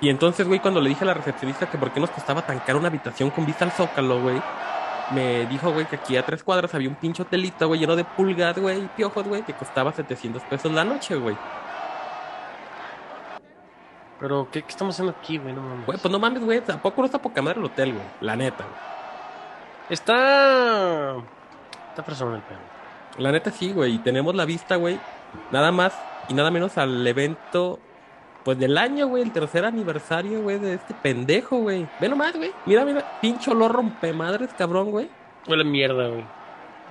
Y entonces, güey, cuando le dije a la recepcionista que por qué nos costaba tan caro una habitación con vista al Zócalo, güey, me dijo, güey, que aquí a tres cuadras había un pinche hotelito, güey, lleno de pulgas, güey, y piojos, güey, que costaba 700 pesos la noche, güey. Pero, ¿qué, qué estamos haciendo aquí, güey? No mames. Güey, pues no mames, güey, tampoco no está poca madre el hotel, güey, la neta, güey. Está. Está persona el pedo. La neta sí, güey, y tenemos la vista, güey, nada más y nada menos al evento, pues del año, güey, el tercer aniversario, güey, de este pendejo, güey. Ve nomás, güey, mira, mira, pincho olor rompemadres, cabrón, güey. Huele a mierda, güey.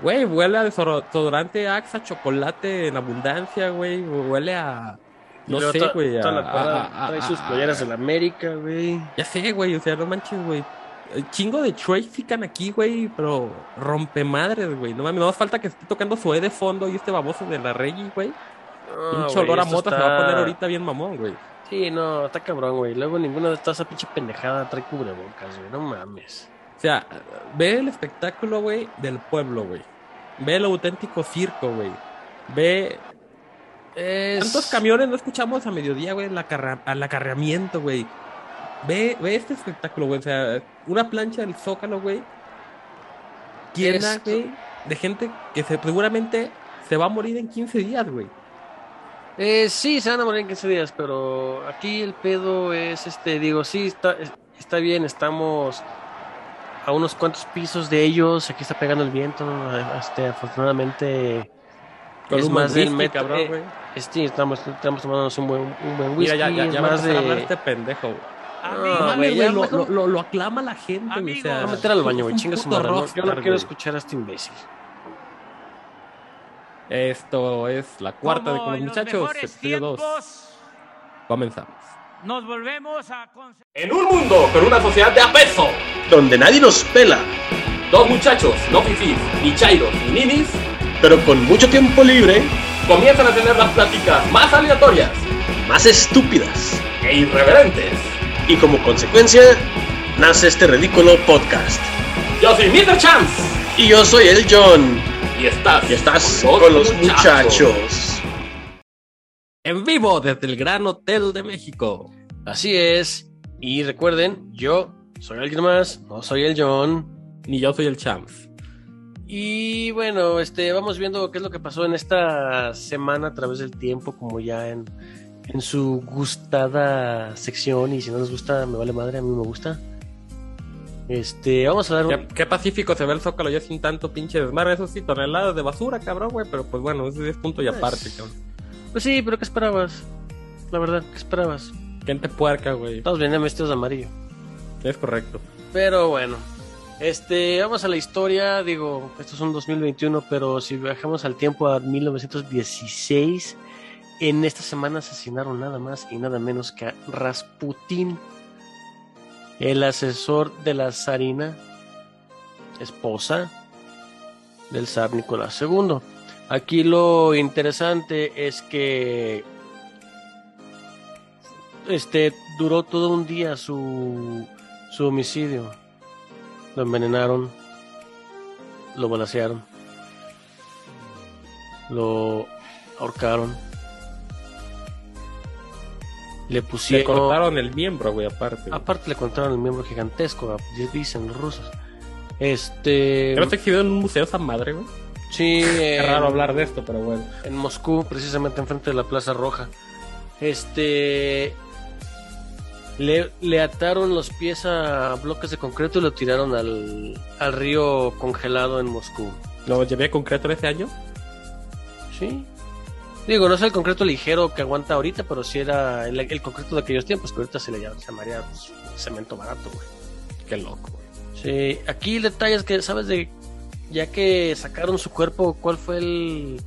Güey, huele a desodorante Axa, chocolate en abundancia, güey. Huele a. No sé, güey. a- a- a- trae sus playeras la América, güey. Ya sé, güey. O sea, no manches, güey. El chingo de Trafican aquí, güey. Pero rompe madres, güey. No mames, no hace falta que esté tocando su E de fondo y este baboso de la Reggie, güey. No, Pinche olor a mota se va a poner ahorita bien mamón, güey. Sí, no, está cabrón, güey. Luego ninguna de estas esa pinche pendejada trae cubrebocas, güey. No mames. O sea, ve el espectáculo, güey, del pueblo, güey. Ve el auténtico circo, güey. Ve Es... ¿Cuántos camiones no escuchamos a mediodía, güey? Al acarreamiento, güey. Ve, ve este espectáculo, güey. O sea, una plancha del Zócalo, güey. Llena, güey, de gente que se, seguramente se va a morir en 15 días, güey. Eh, sí, se van a morir en 15 días, pero aquí el pedo es, este, digo, sí, está, está bien, estamos a unos cuantos pisos de ellos, aquí está pegando el viento, este, afortunadamente Con es un más del metro, cabrón, eh, este, estamos, estamos tomándonos un buen, un buen whisky, Mira, ya, ya, es ya más empezar a hablar de... este pendejo, güey. No, ya güey, lo, mejor- lo, lo, lo aclama la gente, güey. O sea, a meter al baño, güey, chinga su madre, no, yo no quiero escuchar a este imbécil. Esto es la cuarta de con los muchachos, episodio 2. tiempos, Comenzamos. Nos volvemos a. En un mundo con una sociedad de apeso, donde nadie nos pela, dos muchachos, no fifís, ni chairos, ni ninis, pero con mucho tiempo libre, comienzan a tener las pláticas más aleatorias más estúpidas. e irreverentes. Y como consecuencia, nace este ridículo podcast. Yo soy Mr. Chance Y yo soy el John, y estás, y estás con los muchachos. En vivo desde el Gran Hotel de México. Así es, y recuerden, yo soy alguien más, no soy el John, Ni yo soy el Chance. Y bueno, este, vamos viendo qué es lo que pasó en esta semana a través del tiempo, como ya en, en su gustada sección. Y si no les gusta, me vale madre, a mí me gusta. Este, vamos a dar un. ¿Qué, qué pacífico se ve el Zócalo ya sin tanto pinche desmadre. Eso sí, toneladas de basura, cabrón, güey. Pero pues bueno, ese es punto y Pues- aparte, cabrón. Pues sí, pero ¿qué esperabas? La verdad, ¿qué esperabas? Gente puerca, güey. Todos venían vestidos de amarillo. Es correcto. Pero bueno, este, vamos a la historia. Digo, esto es un 2021, pero si viajamos al tiempo a 1916, en esta semana asesinaron nada más y nada menos que a Rasputín, el asesor de la zarina, esposa del zar Nicolás II. Aquí lo interesante es que este duró todo un día su su homicidio. Lo envenenaron, lo balacearon, lo ahorcaron, le Le pusieron. cortaron el miembro, güey, aparte. Aparte le contaron el miembro gigantesco, dicen los rusos. Este. Creo que exhibido en un museo esa madre, güey. Sí, Es raro hablar de esto, pero bueno. en Moscú, precisamente enfrente de la Plaza Roja. Este. Le, le ataron los pies a bloques de concreto y lo tiraron al, al río congelado en Moscú. Lo llevé concreto ese año. Sí. Digo, no es el concreto ligero que aguanta ahorita, pero sí era el, el concreto de aquellos tiempos, que ahorita se le llamaría pues, cemento barato, güey. Qué loco, güey. Sí, aquí el detalle es que, ¿sabes de ya que sacaron su cuerpo, cuál fue el,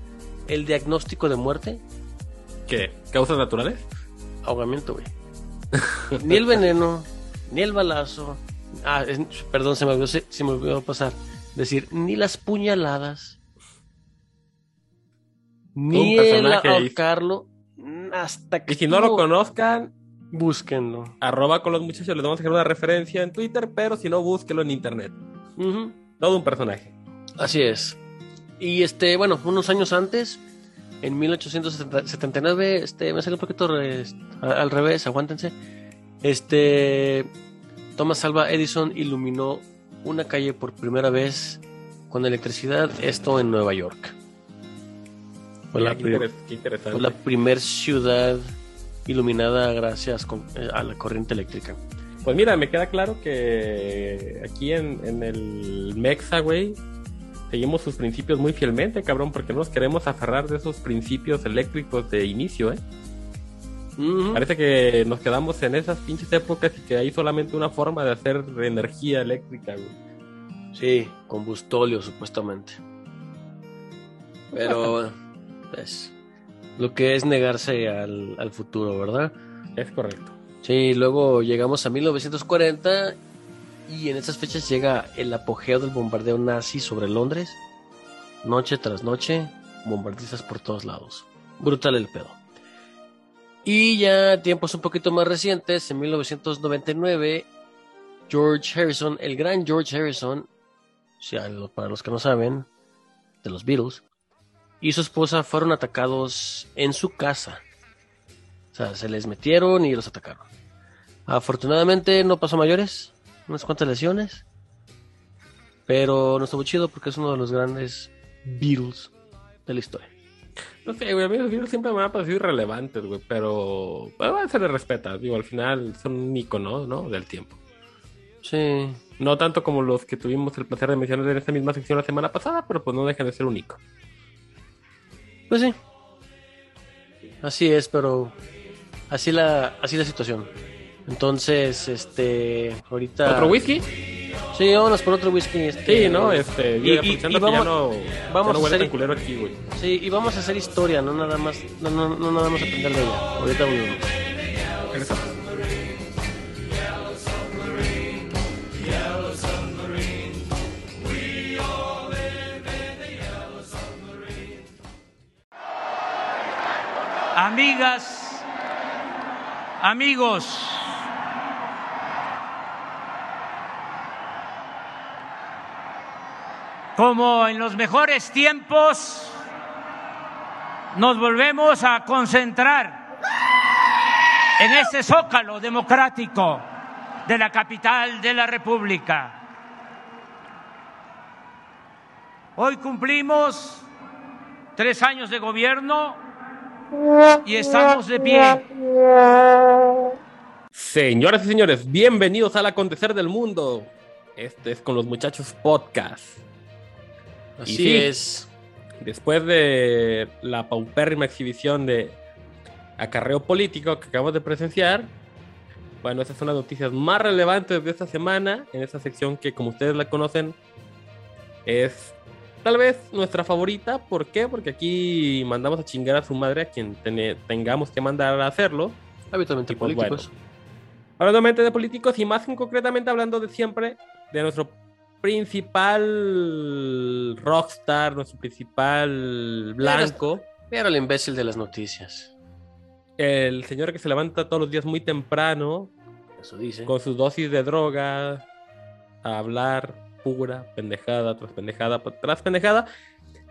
el diagnóstico de muerte? ¿Qué? ¿Causas naturales? Ahogamiento, güey. ni el veneno, ni el balazo. Ah, es- perdón, se me olvidó, se, se me olvidó pasar. Decir, ni las puñaladas, ni Un el personaje ahí. ahorcarlo, hasta que Y si no lo conozcan, búsquenlo. arroba con los muchachos, les vamos a dejar una referencia en Twitter, pero si no, búsquelo en internet. Todo un personaje. Así es. Y este, bueno, unos años antes, en 1879, este, me salió un poquito re- al revés, aguántense. Este Thomas Alva Edison iluminó una calle por primera vez con electricidad, esto en Nueva York. Fue la, Qué interesante. fue la primer ciudad iluminada gracias con- eh, a la corriente eléctrica. Pues mira, me queda claro que aquí en, en el Mexa, güey, seguimos sus principios muy fielmente, cabrón, porque no nos queremos aferrar de esos principios eléctricos de inicio, ¿eh? Parece que nos quedamos en esas pinches épocas y que hay solamente una forma de hacer energía eléctrica, güey. Sí, combustóleo supuestamente. Pero pues lo que es negarse al, al futuro, ¿verdad? Es correcto. Sí, luego llegamos a 1940 y en esas fechas llega el apogeo del bombardeo nazi sobre Londres. Noche tras noche, bombardistas por todos lados. Brutal el pedo. Y ya tiempos un poquito más recientes, en 1999, George Harrison, el gran George Harrison, o sea, lo- para los que no saben, de los Beatles, y su esposa fueron atacados en su casa. O sea, se les metieron y los atacaron. Afortunadamente no pasó mayores, unas cuantas lesiones. Pero no estuvo chido porque es uno de los grandes Beatles de la historia. No sé, güey, a mí los Beatles siempre me han parecido irrelevantes, güey, pero bueno, se les respeta. Digo, al final son un icono, ¿no? Del tiempo. Sí, No tanto como los que tuvimos el placer de mencionar en esta misma sección la semana pasada, pero pues no dejan de ser un icono. Pues sí. Así es, pero así la, así la situación. Entonces, este, ahorita... ¿Otro whisky? Sí, vámonos por otro whisky. Este, Sí, ¿no? Este, Y- y- aprovechando y que ya vamos- no, vamos ya no a hacer- culero aquí, güey. Sí, y vamos a hacer historia, no nada más, no, no, no nada más aprender de ella. Ahorita volvemos. Regresamos. Amigas, amigos, como en los mejores tiempos, nos volvemos a concentrar en este zócalo democrático de la capital de la República. Hoy cumplimos tres años de gobierno y estamos de pie. Señoras y señores, bienvenidos al acontecer del mundo. Este es con los muchachos podcast. Así sí. es. Después de la paupérrima exhibición de acarreo político que acabamos de presenciar, bueno, esas son las noticias más relevantes de esta semana, en esta sección que como ustedes la conocen, es tal vez nuestra favorita. ¿Por qué? Porque aquí mandamos a chingar a su madre a quien tene- tengamos que mandar a hacerlo. Habitualmente pues, políticos. Hablando de políticos y más concretamente hablando de siempre de nuestro principal rockstar, nuestro principal blanco, Era el imbécil de las noticias. el señor que se levanta todos los días muy temprano Eso dice. con sus dosis de droga a hablar pura pendejada tras pendejada tras pendejada.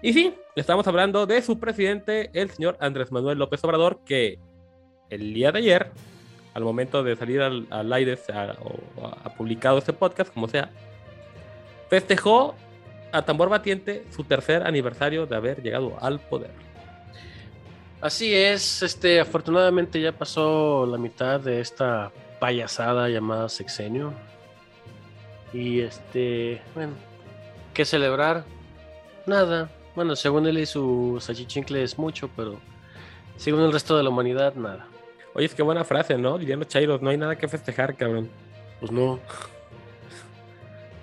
Y sí, estamos hablando de su presidente, el señor Andrés Manuel López Obrador, que el día de ayer, al momento de salir al, al aire, o ha publicado este podcast, como sea, festejó a tambor batiente su tercer aniversario de haber llegado al poder. Así es, este, afortunadamente ya pasó la mitad de esta payasada llamada sexenio. Y este, bueno, ¿qué celebrar? Nada. Bueno, según él y su sachichincle es mucho, pero según el resto de la humanidad, nada. Oye, es que buena frase, ¿no? Los chairos, no hay nada que festejar, cabrón. Pues no.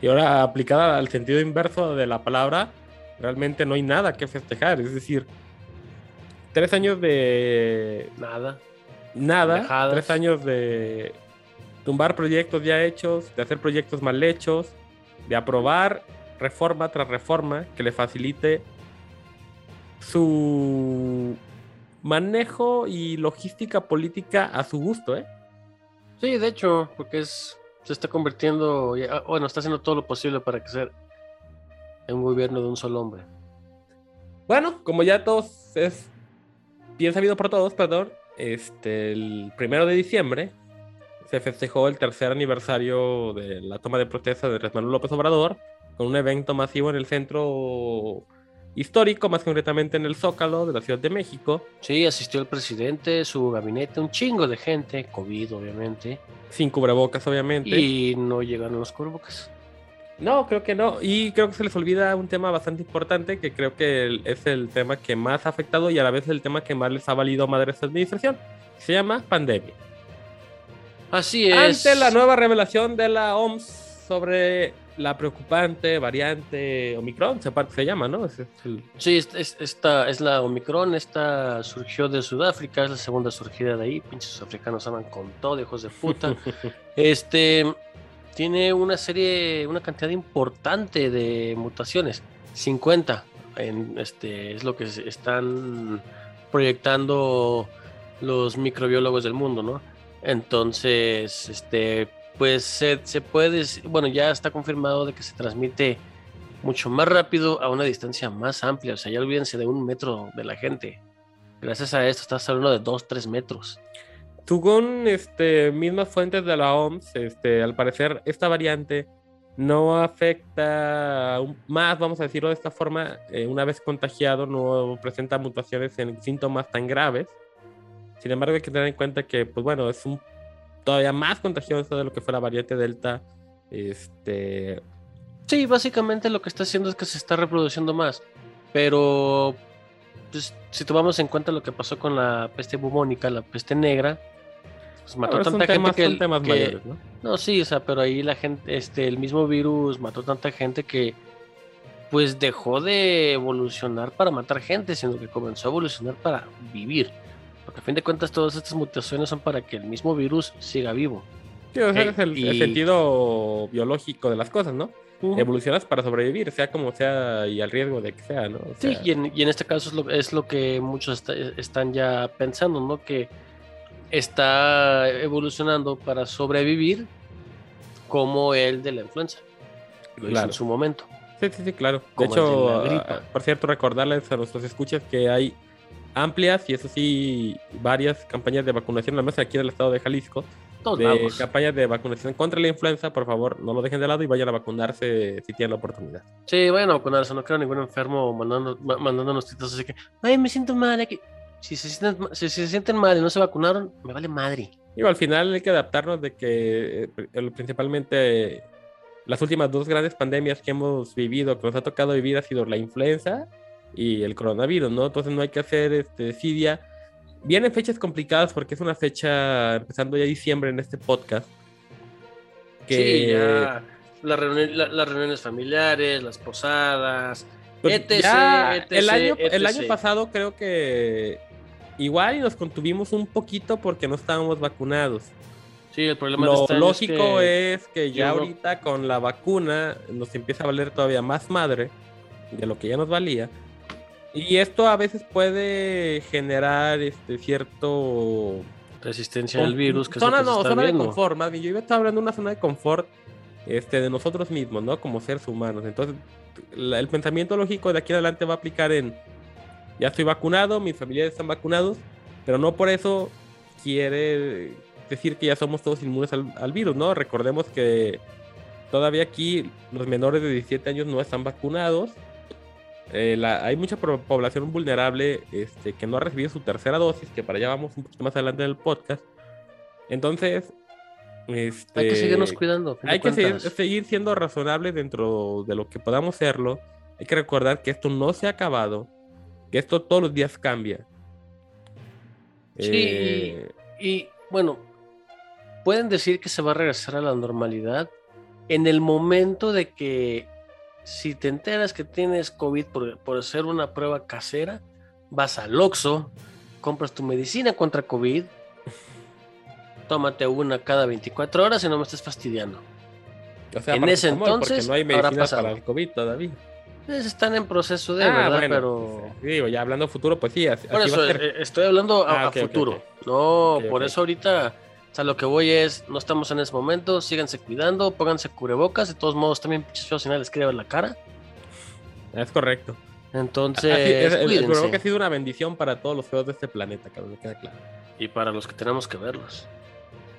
Y ahora aplicada al sentido inverso de la palabra, realmente no hay nada que festejar. Es decir, tres años de Nada. nada, tres años de tumbar proyectos ya hechos, de hacer proyectos mal hechos, de aprobar reforma tras reforma que le facilite su manejo y logística política a su gusto, ¿eh? Sí, de hecho, porque es se está convirtiendo, bueno, está haciendo todo lo posible para que sea un gobierno de un solo hombre. Bueno, como ya todos es bien sabido por todos, perdón, este, el primero de diciembre se festejó el tercer aniversario de la toma de protesta de Andrés Manuel López Obrador con un evento masivo en el centro histórico, más concretamente en el Zócalo de la Ciudad de México, Sí, asistió el presidente, su gabinete, un chingo de gente, COVID obviamente, sin cubrebocas obviamente. y no llegaron los cubrebocas. No, creo que no. Y creo que se les olvida un tema bastante importante que creo que es el tema que más ha afectado y a la vez el tema que más les ha valido madre a esta administración. Se llama pandemia. Así es. Ante la nueva revelación de la OMS sobre la preocupante variante Omicron, se, se llama, ¿no? Es- es el- Sí, es- es- esta es la Omicron, esta surgió de Sudáfrica, es la segunda surgida de ahí, pinches africanos andan con todo, hijos de puta. este tiene una serie, una cantidad importante de mutaciones, 50, en, este, es lo que están proyectando los microbiólogos del mundo, ¿no? Entonces, este, pues se, se puede, bueno, ya está confirmado de que se transmite mucho más rápido a una distancia más amplia. O sea, ya olvídense de un metro de la gente. Gracias a esto estás hablando de dos, tres metros. Según este, mismas fuentes de la OMS, este, al parecer esta variante no afecta más, vamos a decirlo de esta forma, eh, una vez contagiado no presenta mutaciones en síntomas tan graves. Sin embargo, hay que tener en cuenta que, pues bueno, es un todavía más contagioso de lo que fue la variante Delta. Este, Sí, básicamente lo que está haciendo es que se está reproduciendo más. Pero pues, si tomamos en cuenta lo que pasó con la peste bubónica, la peste negra, pues mató ahora tanta gente temas, que, son temas que- mayores, ¿no? No, sí, o sea, pero ahí la gente, este, el mismo virus mató tanta gente que pues dejó de evolucionar para matar gente, sino que comenzó a evolucionar para vivir. Porque a fin de cuentas todas estas mutaciones son para que el mismo virus siga vivo. Sí, o sea, Eh, es el, sentido biológico de las cosas, ¿no? Evolucionas para sobrevivir, sea como sea y al riesgo de que sea, ¿no? O Sí, y en, y en este caso es lo, es lo que muchos está- están ya pensando, ¿no? Que está evolucionando para sobrevivir como el de la influenza. Lo hizo en su momento. Sí, sí, sí, claro. De Como el de hecho, ah, por cierto, recordarles a nuestros escuchas que hay amplias y eso sí, varias campañas de vacunación, nada más aquí en el estado de Jalisco, Todos de lados. campañas de vacunación contra la influenza. Por favor, no lo dejen de lado y vayan a vacunarse si tienen la oportunidad. Sí, vayan a vacunarse, no quiero ningún enfermo mandando, ma- mandándonos titos así que, ay, me siento mal. aquí". Si se, sienten, si se sienten mal y no se vacunaron, me vale madre. Digo, al final hay que adaptarnos de que eh, principalmente las últimas dos grandes pandemias que hemos vivido, que nos ha tocado vivir, ha sido la influenza y el coronavirus, ¿no? Entonces no hay que hacer este, desidia. Vienen fechas complicadas porque es una fecha empezando ya diciembre en este podcast. Que, Sí, ya. Las reuni- la- las reuniones familiares, las posadas. pues, etc, el, año, el año etc. pasado creo que igual y nos contuvimos un poquito porque no estábamos vacunados. Sí, el problema Lo este lógico que- es que ya no- ahorita con la vacuna nos empieza a valer todavía más madre de lo que ya nos valía. Y esto a veces puede generar este cierto resistencia al virus que zona, se no, zona de confort, más bien. Yo iba a estar hablando de una zona de confort este, de nosotros mismos, ¿no? Como seres humanos. Entonces, la- el pensamiento lógico de aquí en adelante va a aplicar en ya estoy vacunado, mis familiares están vacunados, pero no por eso quiere decir que ya somos todos inmunes al, al virus, ¿no? Recordemos que todavía aquí los menores de 17 años no están vacunados. Eh, la- hay mucha población vulnerable este, que no ha recibido su tercera dosis, que para allá vamos un poquito más adelante en el podcast. Entonces, este, Hay que seguirnos cuidando. hay que seguir, seguir siendo razonables dentro de lo que podamos serlo. Hay que recordar que esto no se ha acabado, que esto todos los días cambia. Sí, Eh, Y bueno, pueden decir que se va a regresar a la normalidad en el momento de que si te enteras que tienes COVID por, por hacer una prueba casera, vas al Oxxo, compras tu medicina contra COVID, tómate una cada 24 horas y no me estés fastidiando. o sea, en ese paracetamol, porque entonces no hay medicina para el COVID todavía. Pues están en proceso de, Ah, ¿verdad? bueno, Pero... pues, digo, ya hablando futuro, pues sí, así, Por así va eso, a ser. eh, estoy hablando a, Ah, a ok, ok, futuro. ok. No, Ok, por eso ahorita, o sea, lo que voy es, no estamos en ese momento, síganse cuidando, pónganse cubrebocas, de todos modos también pinches feos si les quiere ver la cara. Es correcto. Entonces, Así es, el- el que ha sido una bendición para todos los feos de este planeta, cabrón, me queda claro. Y para los que tenemos que verlos.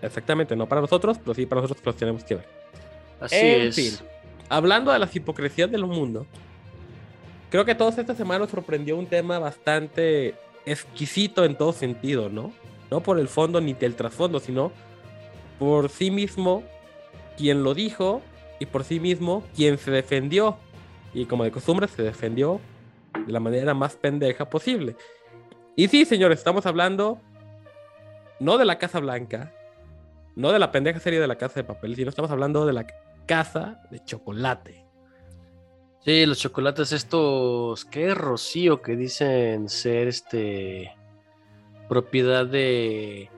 Exactamente, no para nosotros, pero sí para nosotros que los tenemos que ver. Así En es. fin. Hablando de las hipocresías del mundo, creo que todos esta semana nos sorprendió un tema bastante exquisito en todo sentido, ¿no? No por el fondo ni del trasfondo, sino por sí mismo quien lo dijo y por sí mismo quien se defendió. Y como de costumbre se defendió de la manera más pendeja posible. Y sí, señores, estamos hablando no de la Casa Blanca, no de la pendeja serie de la Casa de Papel, sino estamos hablando de la Casa de Chocolate. Sí, los chocolates estos, ¿qué rocío que dicen ser este propiedad de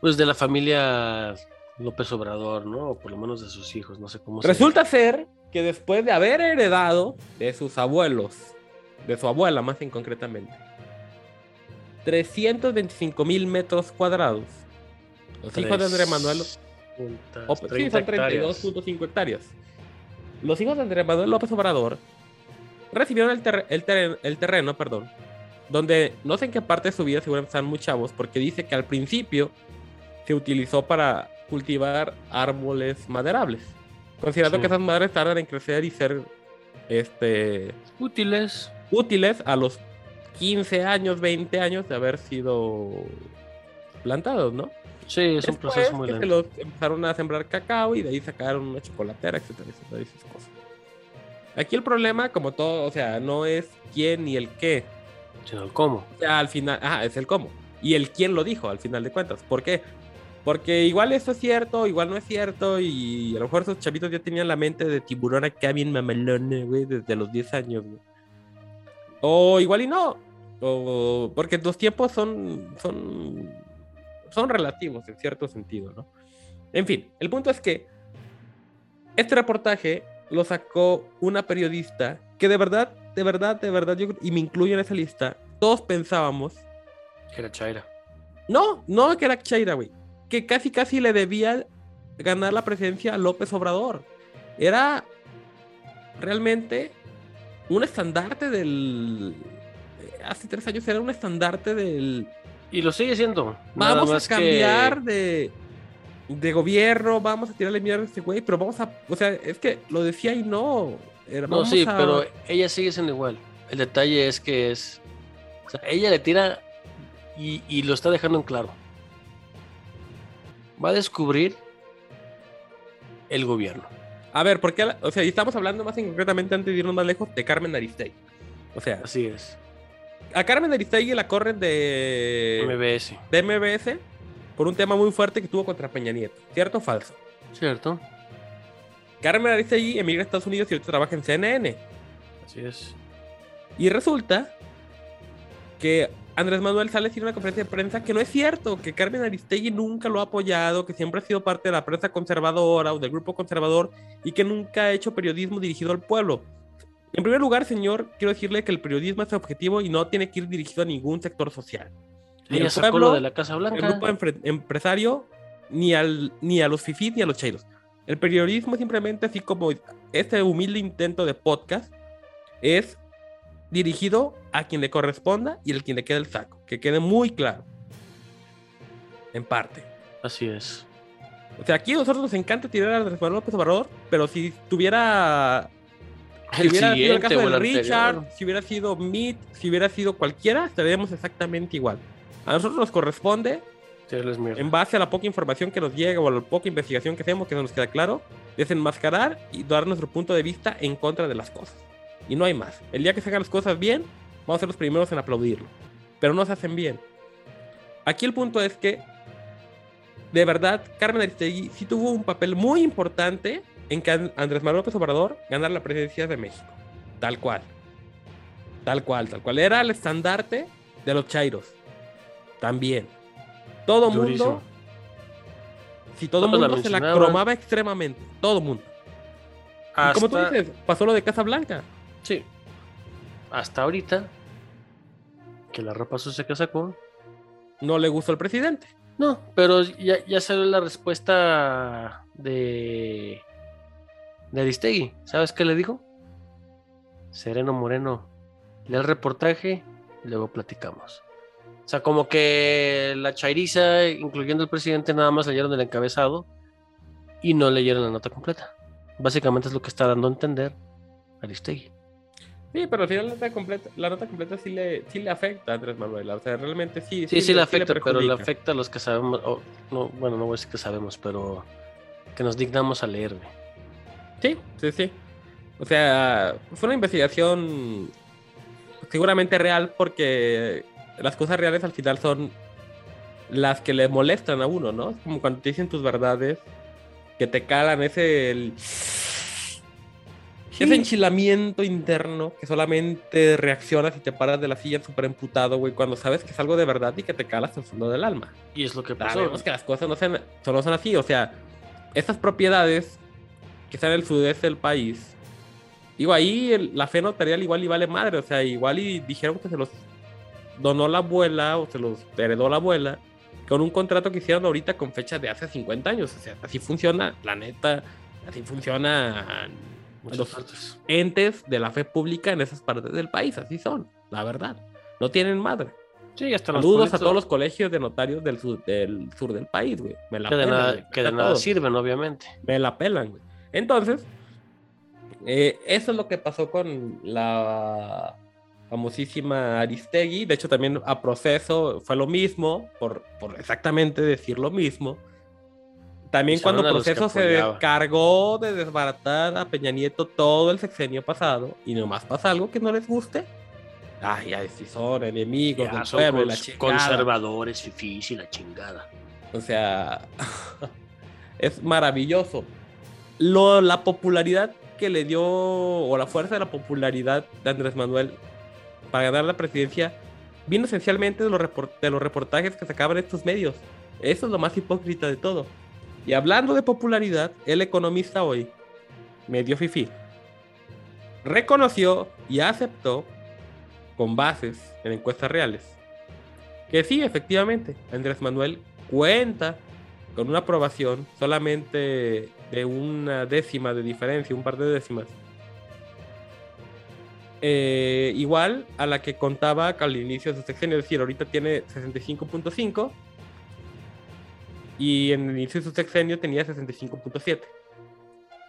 pues de la familia López Obrador, ¿no? O por lo menos de sus hijos, no sé cómo se Resulta ser que después de haber heredado de sus abuelos, de su abuela más en concretamente, 325 mil metros cuadrados, los hijos de Andrés Manuel O- sí, 30 son 32.5 hectáreas. Los hijos de Andrés Manuel López Obrador recibieron el, el terreno, perdón, donde no sé en qué parte de su vida seguramente están muy chavos, porque dice que al principio se utilizó para cultivar árboles maderables, considerando Sí. que esas madres tardan en crecer y ser este, útiles. útiles a los 15 años, 20 años de haber sido plantados, ¿no? Sí, es un Después proceso muy lento. los empezaron a sembrar cacao y de ahí sacaron una chocolatera, etcétera, etcétera, y esas cosas. Aquí el problema, como todo, o sea, no es quién ni el qué. Sino el cómo. O sea, al final, ajá, es el cómo. Y el quién lo dijo, al final de cuentas. ¿Por qué? Porque igual esto es cierto, igual no es cierto, y a lo mejor esos chavitos ya tenían la mente de tiburón acá bien mamelón, güey, desde los 10 años, güey. O igual y no. O porque los tiempos son, son, son relativos en cierto sentido, ¿no? En fin, el punto es que este reportaje lo sacó una periodista que de verdad, de verdad, de verdad, yo, y me incluyo en esa lista, todos pensábamos, Era Chaira. no, no que era Chaira, güey, que casi casi le debía ganar la presidencia a López Obrador. Era realmente un estandarte del... Hace tres años era un estandarte del... Y lo sigue siendo. nada Vamos a que- cambiar de, de gobierno, vamos a tirarle mierda a este güey, pero vamos a... O sea, es que lo decía y no. Era, No, sí, a- pero ella sigue siendo igual. El detalle es que es. O sea, ella le tira y, y lo está dejando en claro. Va a descubrir el gobierno. A ver, ¿por qué? la- O sea, y estamos hablando más en concretamente antes de irnos más lejos de Carmen Aristegui. O sea, Así es. a Carmen Aristegui la corren de, MBS. de MBS por un tema muy fuerte que tuvo contra Peña Nieto. ¿Cierto o falso? ¿Cierto? Carmen Aristegui emigra a Estados Unidos y ahorita trabaja en CNN. Así es. Y resulta que Andrés Manuel sale a decir en una conferencia de prensa que no es cierto, que Carmen Aristegui nunca lo ha apoyado, que siempre ha sido parte de la prensa conservadora o del grupo conservador y que nunca ha hecho periodismo dirigido al pueblo. En primer lugar, señor, quiero decirle que el periodismo es objetivo y no tiene que ir dirigido a ningún sector social. Ni al pueblo, lo de la Casa el Blanca. grupo empre- empresario, ni, al, ni a los fifís ni a los cheiros. El periodismo simplemente, así como este humilde intento de podcast, es dirigido a quien le corresponda y al quien le quede el saco. Que quede muy claro. En parte. Así es. O sea, aquí a nosotros nos encanta tirar a Andrés Manuel López Obrador, pero si tuviera si El hubiera sido el caso de el Richard, anterior. si hubiera sido Meat, si hubiera sido cualquiera, estaríamos exactamente igual. A nosotros nos corresponde En base a la poca información que nos llega o a la poca investigación que hacemos, que no nos queda claro, desenmascarar y dar nuestro punto de vista en contra de las cosas. Y no hay más. El día que se hagan las cosas bien, vamos a ser los primeros en aplaudirlo. Pero no se hacen bien. Aquí el punto es que, de verdad, Carmen Aristegui sí tuvo un papel muy importante en que And- Andrés Manuel López Obrador ganara la presidencia de México. Tal cual. Tal cual, tal cual. Era el estandarte de los chairos. También. Todo Durísimo. mundo. Si todo Todos la mundo se la cromaba extremadamente. Todo mundo. Y Hasta, como tú dices, pasó lo de Casa Blanca. Sí. Hasta ahorita. Que la ropa sucia que sacó. No le gustó al presidente. No, pero ya, ya salió la respuesta de. de Aristegui. ¿Sabes qué le dijo? Sereno Moreno. Lee el reportaje y luego platicamos. O sea, como que la chairiza, incluyendo el presidente, nada más leyeron el encabezado y no leyeron la nota completa. Básicamente es lo que está dando a entender Aristegui. Sí, pero al final la nota completa, la nota completa sí le, sí le afecta a Andrés Manuel. O sea, realmente sí. Sí, sí, le afecta, pero le afecta a los que sabemos. no, bueno, no voy a decir que sabemos, pero que nos dignamos a leer. Sí, sí, sí. O sea, fue una investigación seguramente real porque las cosas reales al final son las que le molestan a uno, ¿no? Es como cuando te dicen tus verdades que te calan ese el- ese enchilamiento interno que solamente reaccionas y te paras de la silla súper emputado, güey, cuando sabes que es algo de verdad y que te calas al fondo del alma. Y es lo que pasó. Sabemos que las cosas no son, no son así. O sea, estas propiedades que están en el sudeste del país, digo, ahí el- la fe notarial igual y vale madre. O sea, igual y dijeron que se los donó la abuela o se los heredó la abuela con un contrato que hicieron ahorita con fecha de hace 50 años. O sea, así funciona, la neta, así funciona Muchas los partes. entes de la fe pública en esas partes del país. Así son, la verdad. No tienen madre. Sí, hasta los Saludos a todos los colegios de notarios del sur del, sur del país, güey. Me la que de pelan, nada, güey. que de nada sirven, obviamente. Me la pelan, güey. Entonces, eh, eso es lo que pasó con la famosísima Aristegui. De hecho, también a proceso fue lo mismo, por, por exactamente decir lo mismo. También cuando proceso se descargó de desbaratar a Peña Nieto todo el sexenio pasado y nomás pasa algo que no les guste. Ay, ay, si son enemigos Ya del son pueblo la cons- chingada. conservadores, fifís y la chingada. O sea, es maravilloso. Lo, la popularidad que le dio, o la fuerza de la popularidad de Andrés Manuel para ganar la presidencia, vino esencialmente de los, reportajes que sacaban estos medios. Eso es lo más hipócrita de todo. Y hablando de popularidad, el economista hoy, medio fifi, reconoció y aceptó, con bases en encuestas reales, que sí, efectivamente, Andrés Manuel cuenta con una aprobación solamente de una décima de diferencia, un par de décimas. Eh, igual a la que contaba al inicio de su sexenio, es decir, ahorita tiene 65.5 y en el inicio de su sexenio tenía 65.7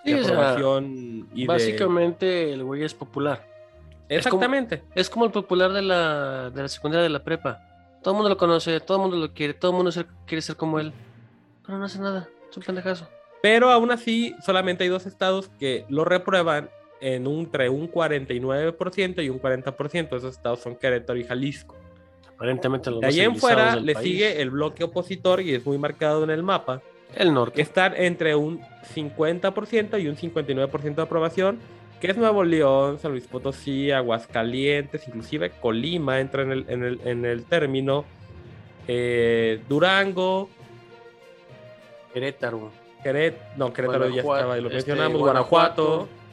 Sí, de aprobación y de... Básicamente el güey es popular. es como- Exactamente. Es como el popular de la, de la secundaria de la prepa. Todo el mundo lo conoce, todo el mundo lo quiere, todo el mundo ser- quiere ser como él. Pero no hace nada, es un pendejazo. Pero aún así, solamente hay dos estados que lo reprueban en un, entre un 49% y un 40%. Esos estados son Querétaro y Jalisco. Aparentemente los De ahí en fuera le país. sigue el bloque opositor y es muy marcado en el mapa, el que norte. están entre un 50% y un 59% de aprobación, que es Nuevo León, San Luis Potosí, Aguascalientes, inclusive Colima entra en el, en el, en el término, eh, Durango, Querétaro. No, Querétaro ya estaba, lo este, mencionamos, Guanajuato. Guanajuato,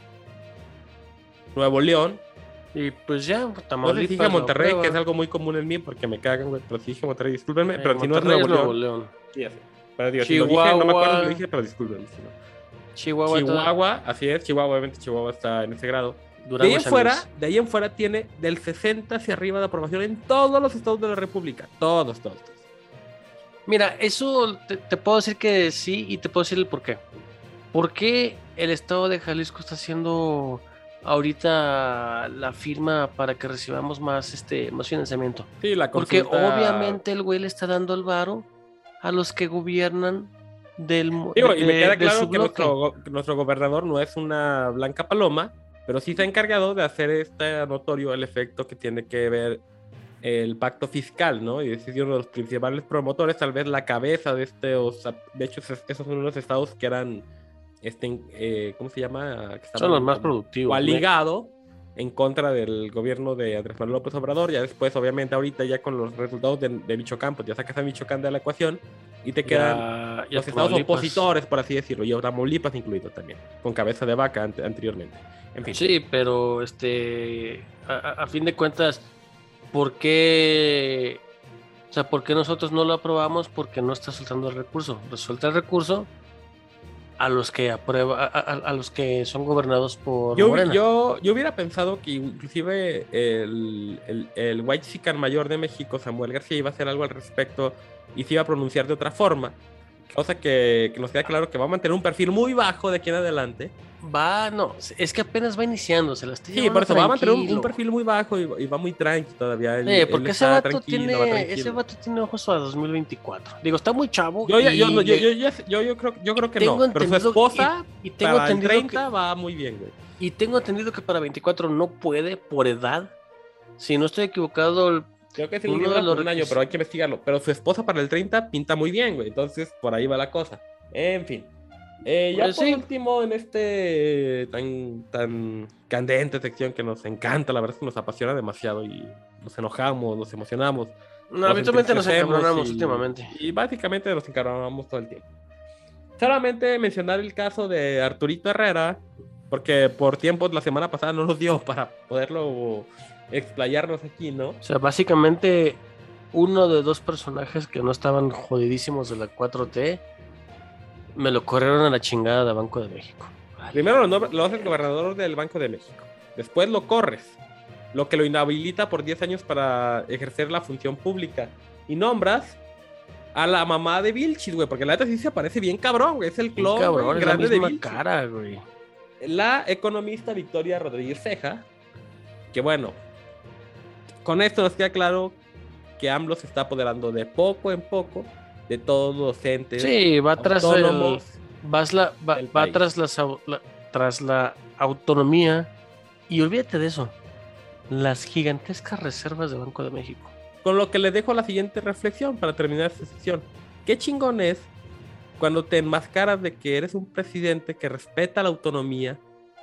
Nuevo León. Y pues ya, No Tamaulipas. si dije Monterrey, prueba. que es algo muy común en mí porque me cagan, güey. Pero dije Monterrey, discúlpenme. Eh, pero si no es Nuevo León. León. Pero digo, si lo dije, no me Chihuahua. acuerdo lo dije, pero discúlpenme. si no. Chihuahua. Chihuahua, así es, Chihuahua, obviamente Chihuahua está en ese grado. De ahí en fuera, de ahí en fuera tiene del 60 hacia arriba de aprobación en todos los estados de la República. Todos, todos. todos. Mira, eso te, te puedo decir que sí y te puedo decir el por qué. ¿Por qué el estado de Jalisco está haciendo ahorita la firma para que recibamos más, este, más financiamiento? Sí, la Porque obviamente el güey le está dando el varo a los que gobiernan del Digo, de- y me queda claro que nuestro, nuestro gobernador no es una blanca paloma, pero sí se ha encargado de hacer este notorio el efecto que tiene que ver el pacto fiscal, ¿no? Y es uno de los principales promotores, tal vez la cabeza de este, o sea, de hecho, esos esos son unos estados que eran, este, eh, ¿cómo se llama? Que Son los más productivos. ¿no? coaligado en contra del gobierno de Andrés Manuel López Obrador. Ya después, obviamente, ahorita ya con los resultados de, de Michoacán, pues ya sacas a Michoacán de la ecuación y te quedan Ya- ya los estados Tamaulipas. opositores, por así decirlo, y Tamaulipas incluido también, con cabeza de vaca ante- anteriormente. En fin, Sí, pero este, a, a- a fin de cuentas, ¿por qué, o sea, por qué nosotros no lo aprobamos? Porque no está soltando el recurso. Resuelta el recurso, a los que aprueba, a, los que son gobernados por Yo, Morena. yo, yo hubiera pensado que inclusive el, el, el White Chican mayor de México, Samuel García, iba a hacer algo al respecto y se iba a pronunciar de otra forma. Cosa que, que nos queda claro que va a mantener un perfil muy bajo de aquí en adelante. Va, no, es que apenas va iniciando, se la está Sí, por eso va a mantener un, perfil muy bajo y, y va muy tranqui todavía. Él- Eh, él porque ese vato, va tiene, tranquilo. ese vato tiene ojos a 2024. Digo, está muy chavo. Yo, ya- yo, no, yo, yo, yo, yo creo, yo creo que no, pero su esposa y, y tengo para el entendido 30 va muy bien, güey. y tengo entendido que para 24 no puede por edad. Si no estoy equivocado, el- Creo que es el Uno de los un año, pero hay que investigarlo. Pero su esposa para el 30 pinta muy bien, güey. Entonces, por ahí va la cosa. En fin. Eh, ya Pues por sí. último, en este tan, tan candente sección que nos encanta, la verdad es que nos apasiona demasiado y nos enojamos, nos emocionamos. no, habitualmente nos encabronamos y- últimamente. Y básicamente nos encabronamos todo el tiempo. Solamente mencionar el caso de Arturito Herrera, porque por tiempos la semana pasada no nos dio para poderlo explayarnos aquí, ¿no? O sea, básicamente uno de dos personajes que no estaban jodidísimos de la 4T me lo corrieron a la chingada de Banco de México. Ay, Primero lo, lo hace el gobernador del Banco de México. Después lo corres, lo que lo inhabilita por 10 años para ejercer la función pública. Y nombras a la mamá de Vilchis, güey, porque la neta sí se parece bien cabrón, güey. Es el clon cabrón, güey, es la grande de Vilchis. cara, güey. La economista Victoria Rodríguez Ceja, que bueno, con esto nos queda claro que AMLO se está apoderando de poco en poco de todos los docentes Sí, va tras el, vas la, va, tras, las la, tras la autonomía y olvídate de eso. Las gigantescas reservas de Banco de México. Con lo que le dejo la siguiente reflexión para terminar esta sesión. Qué chingón es cuando te enmascaras de que eres un presidente que respeta la autonomía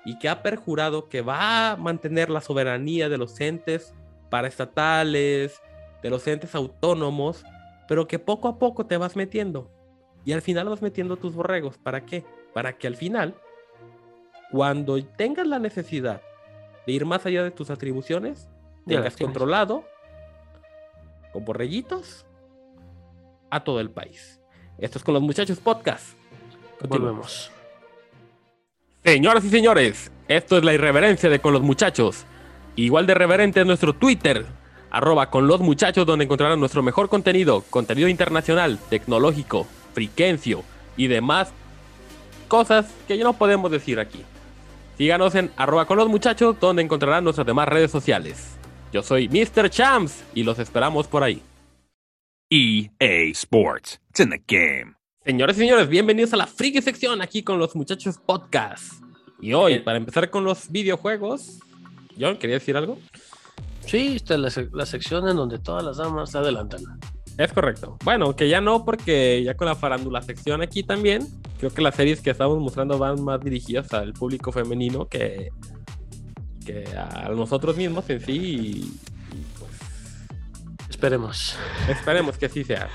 y que ha perjurado que va a mantener la soberanía de los entes paraestatales, de los entes autónomos, pero que poco a poco te vas metiendo. Y al final vas metiendo tus borregos. ¿Para qué? Para que al final, cuando tengas la necesidad de ir más allá de tus atribuciones, tengas controlado con borreguitos a todo el país. Esto es con los muchachos podcast. Continuamos. Volvemos. Señoras y señores, esto es la irreverencia de con los muchachos. Igual de reverente es nuestro Twitter, arroba con los muchachos, donde encontrarán nuestro mejor contenido, contenido internacional, tecnológico, friquencio y demás cosas que ya no podemos decir aquí. Síganos en arroba con los muchachos, donde encontrarán nuestras demás redes sociales. Yo soy Mr. Champs y los esperamos por ahí. EA Sports. It's in the game. Señores y señores, bienvenidos a la friki sección aquí con los muchachos podcast. Y hoy, Bien. para empezar con los videojuegos, John, ¿quería decir algo? Sí, esta es la, la sección en donde todas las damas se adelantan. Es correcto. Bueno, que ya no, porque ya con la farándula sección aquí también, creo que las series que estamos mostrando van más dirigidas al público femenino que, que a nosotros mismos en sí. Esperemos. esperemos que así sea.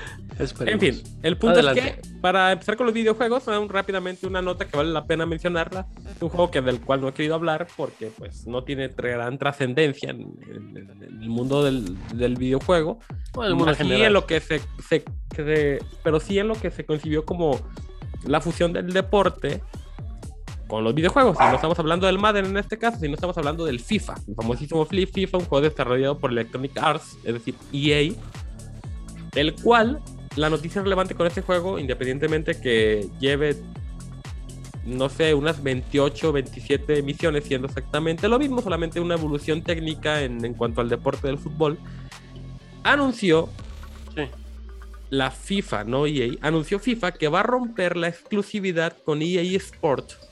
En fin, el punto es que para empezar con los videojuegos, un- rápidamente una nota que vale la pena mencionarla. Un juego que del cual no he querido hablar porque pues no tiene gran trascendencia en, en- en el mundo del, del videojuego. Bueno, el mundo Así general. en lo que se, se- se- pero sí en lo que se concibió como la fusión del deporte con los videojuegos. Y no estamos hablando del Madden en este caso, sino estamos hablando del FIFA, el famosísimo Flip FIFA, un juego desarrollado por Electronic Arts, es decir, EA, el cual la noticia relevante con este juego, independientemente que lleve no sé, unas 28, 27 misiones, siendo exactamente lo mismo, solamente una evolución técnica en, en cuanto al deporte del fútbol, anunció la FIFA, no EA, anunció FIFA que va a romper la exclusividad con EA Sport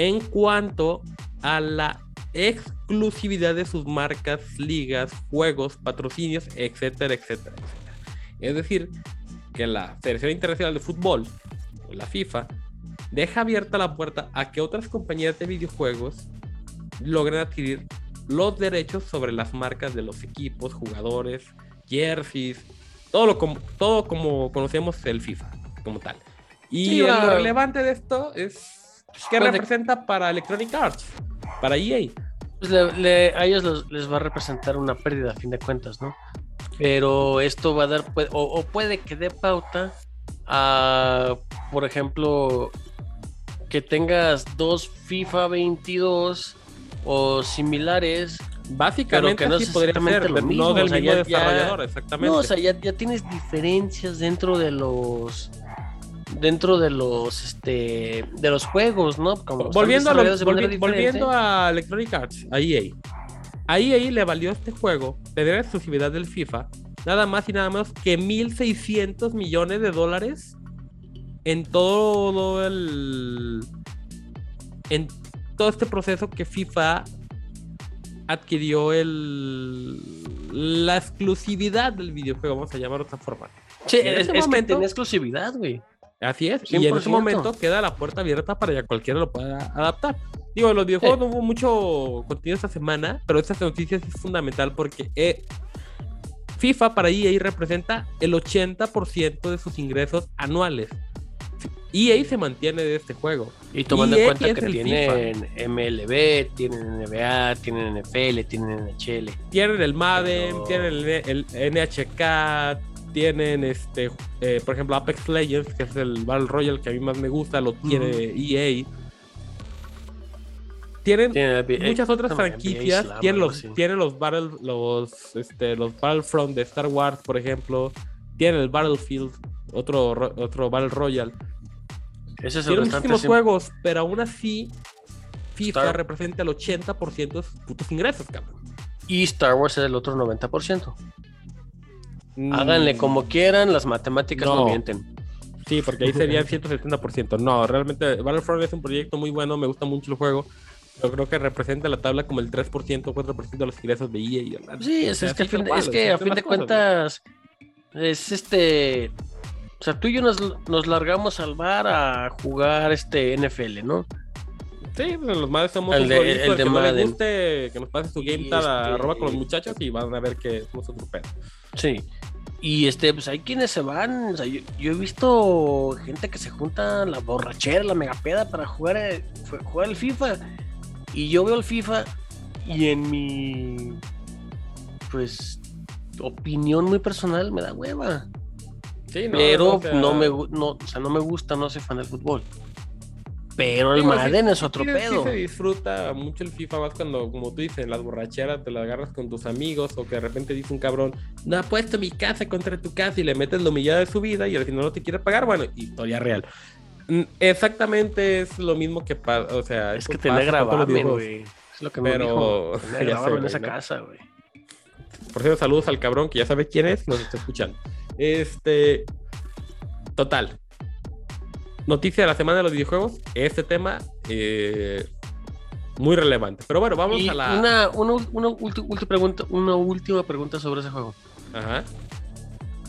en cuanto a la exclusividad de sus marcas, ligas, juegos, patrocinios, etcétera, etcétera, etcétera. Es decir, que la Federación Internacional de Fútbol, o la FIFA, deja abierta la puerta a que otras compañías de videojuegos logren adquirir los derechos sobre las marcas de los equipos, jugadores, jerseys, todo lo como, todo como conocemos el FIFA como tal. Y Sí, lo va- relevante de esto es que Puede- representa para Electronic Arts, para EA. Pues le- le- a ellos los- les va a representar una pérdida a fin de cuentas, ¿no? Pero esto va a dar, puede- o, o puede que dé pauta a, por ejemplo, que tengas dos FIFA 22 o similares. Básicamente Pero que no es podría ser, lo mismo, no del o sea, mismo ya- ya- desarrollador, exactamente. No, o sea, ya, ya tienes diferencias dentro de los dentro de los este de los juegos, ¿no? Como volviendo, a lo- volvi- volviendo a Electronic Arts, a EA. A EA le valió este juego tener la exclusividad del FIFA, nada más y nada menos que 1.600 millones de dólares en todo el... en todo este proceso que FIFA adquirió el la exclusividad del videojuego, vamos a llamarlo de otra forma. Sí, en es, ese es que momento- tenía exclusividad, güey. Así es, y en ese 100%. momento queda la puerta abierta para que cualquiera lo pueda adaptar. Digo, en los videojuegos no hubo mucho contenido esta semana, pero esta noticia sí es fundamental porque eh, FIFA para EA representa el 80% de sus ingresos anuales. EA se mantiene de este juego. Y tomando EA en cuenta es que tienen MLB, tienen NBA, tienen NFL, tienen NHL. Tienen el Madden, Pero- tienen el, el NHK, tienen este, eh, por ejemplo, Apex Legends, que es el Battle Royale que a mí más me gusta, lo tiene EA. Tienen NBA muchas otras NBA franquicias. Slam, Tienen los, tienen los Battle, los, este, los Battlefront de Star Wars, por ejemplo. Tienen el Battlefield, otro, ro- otro Battle Royale. Ese es Tienen muchísimos juegos, pero aún así, FIFA Star- representa el 80% de sus putos ingresos, cabrón. Y Star Wars es el otro 90%. Mm, Háganle como quieran, las matemáticas no, No. mienten. Sí, porque ahí sería el 170%. No, realmente Battlefront es un proyecto muy bueno, me gusta mucho el juego. Pero creo que representa la tabla como el 3% o 4% de los ingresos de EA. y Sí, es, es que, fin, es que a fin de cosas, cuentas es este... O sea, tú y yo nos, nos largamos al bar a jugar este NFL, ¿no? Sí, pues, los madres somos El un de- el de que no le Madden. guste, que nos pase su Y game tab a este- arroba con los muchachos y van a ver que somos otro pedo. Sí. Y este, pues hay quienes se van. O sea, yo, yo he visto gente que se junta la borrachera, la megapeda para jugar, eh, fue- jugar el FIFA. Y yo veo el FIFA y en mi pues opinión muy personal me da hueva. Sí, no, Pero o sea, no me no, o sea, no me gusta, no soy fan del fútbol. Pero el sí- Madden es otro sí- pedo. Sí se disfruta mucho el FIFA más cuando, como tú dices, en las borracheras te las agarras con tus amigos o que de repente dice un cabrón, no ha puesto mi casa contra tu casa y le metes la humillada de su vida y al final no te quiere pagar. Bueno, historia real. Mm, Exactamente es lo mismo que pasa, o sea, Es que los grabarme, videojuegos. güey. Es lo que me Pero- dijo. Grabarme sé, en esa casa, güey. Por cierto, saludos al cabrón que ya sabe quién es, nos está escuchando. Este. Total. Noticia de la semana de los videojuegos. Este tema. eh, muy relevante. Pero bueno, vamos Y a la. una, una, ulti pregunta, una última pregunta sobre ese juego. Ajá.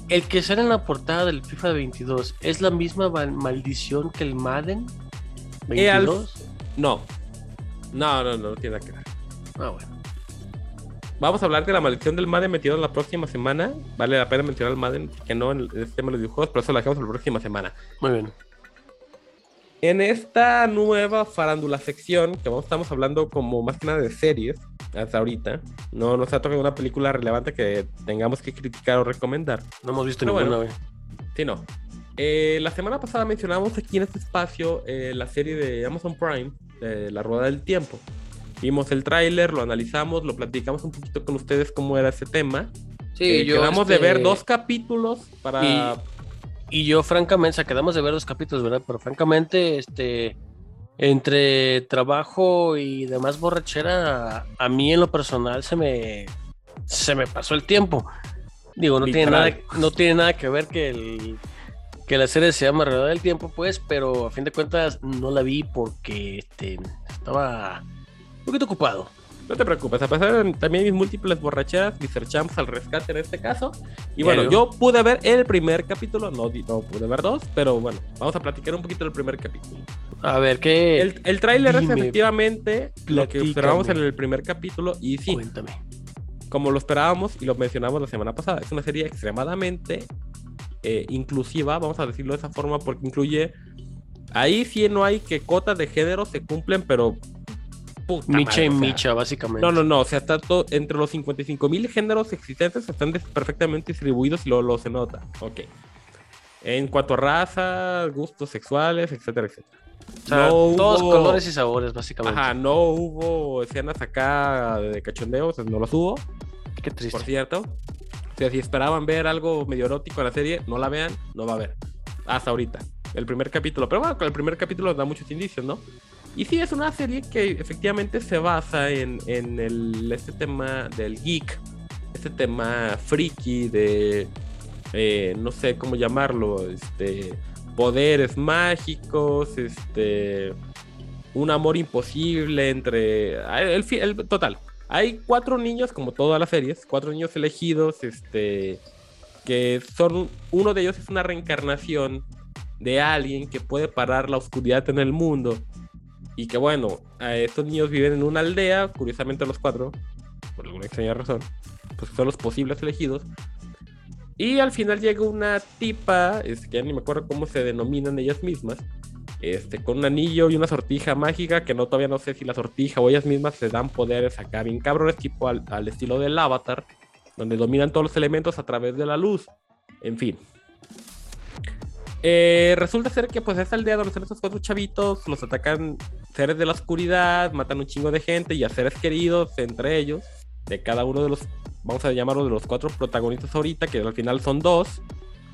El que sale en la portada del FIFA 22 es la misma mal- maldición que el Madden Eh, al- 22. No. No, no, no, no tiene nada que ver. Ah, bueno. Vamos a hablar de la maldición del Madden metido la próxima semana. Vale la pena mencionar el Madden, que no en el este tema de los videojuegos, pero eso lo dejamos la próxima semana. Muy bien. En esta nueva farándula sección, que vamos, estamos hablando como más que nada de series hasta ahorita, no nos ha tocado una película relevante que tengamos que criticar o recomendar. No hemos visto Pero ninguna, bueno. Sí, no. Eh, la semana pasada mencionamos aquí en este espacio eh, la serie de Amazon Prime, de La Rueda del Tiempo. Vimos el tráiler, lo analizamos, lo platicamos un poquito con ustedes cómo era ese tema. Sí, Eh, yo. quedamos de este, ver dos capítulos para... Y yo, francamente, o sea, quedamos de ver dos capítulos, ¿verdad? Pero francamente, este. Entre trabajo y demás borrachera, a, mí en lo personal se me. Se me pasó el tiempo. Digo, no tiene, nada, no tiene nada que ver que el. Que la serie se llama Alrededor del Tiempo, pues, pero a fin de cuentas no la vi porque este, estaba un poquito ocupado. No te preocupes, a pesar de también mis múltiples borracheras, Mr. Champs al rescate en este caso. Y bueno, yo pude ver el primer capítulo, no, no pude ver dos, pero bueno, vamos a platicar un poquito del primer capítulo. A ver, ¿qué? El, el tráiler es efectivamente lo que platícame. esperábamos en el primer capítulo y sí, Cuéntame. como lo esperábamos y lo mencionamos la semana pasada, es una serie extremadamente eh, inclusiva, vamos a decirlo de esa forma, porque incluye... Ahí sí no hay que cotas de género se cumplen, pero... puta Micha madre, y o sea, Micha, básicamente. No, no, no, o sea, está todo, entre los 55 mil géneros existentes están perfectamente distribuidos y luego, luego se nota. Ok. En cuanto a raza, gustos sexuales, etcétera, etcétera. O sea, No todos hubo- colores y sabores, básicamente. Ajá, no hubo escenas acá de cachondeo, o sea, no los hubo, Qué triste. por cierto. O sea, si esperaban ver algo medio erótico en la serie, no la vean, no va a haber. Hasta ahorita. El primer capítulo. Pero bueno, con el primer capítulo da muchos indicios, ¿no? Y sí, es una serie que efectivamente se basa en, en el, este tema del geek, este tema friki de, eh, no sé cómo llamarlo, este, poderes mágicos, este, un amor imposible entre, ah, el, fi- el- total. Hay cuatro niños, como todas las series, cuatro niños elegidos, este, que son, uno de ellos es una reencarnación de alguien que puede parar la oscuridad en el mundo. Y que bueno, estos niños viven en una aldea, curiosamente los cuatro, por alguna extraña razón, pues son los posibles elegidos. Y al final llega una tipa, este, que ya ni me acuerdo cómo se denominan ellas mismas, este, con un anillo y una sortija mágica, que no todavía no sé si la sortija o ellas mismas le dan poderes acá bien cabrones, tipo al, al estilo del avatar, donde dominan todos los elementos a través de la luz. En fin. Eh, resulta ser que pues esta aldea donde están estos cuatro chavitos, los atacan seres de la oscuridad, matan un chingo de gente y a seres queridos entre ellos, de cada uno de los, vamos a llamarlo de los cuatro protagonistas ahorita, que al final son dos,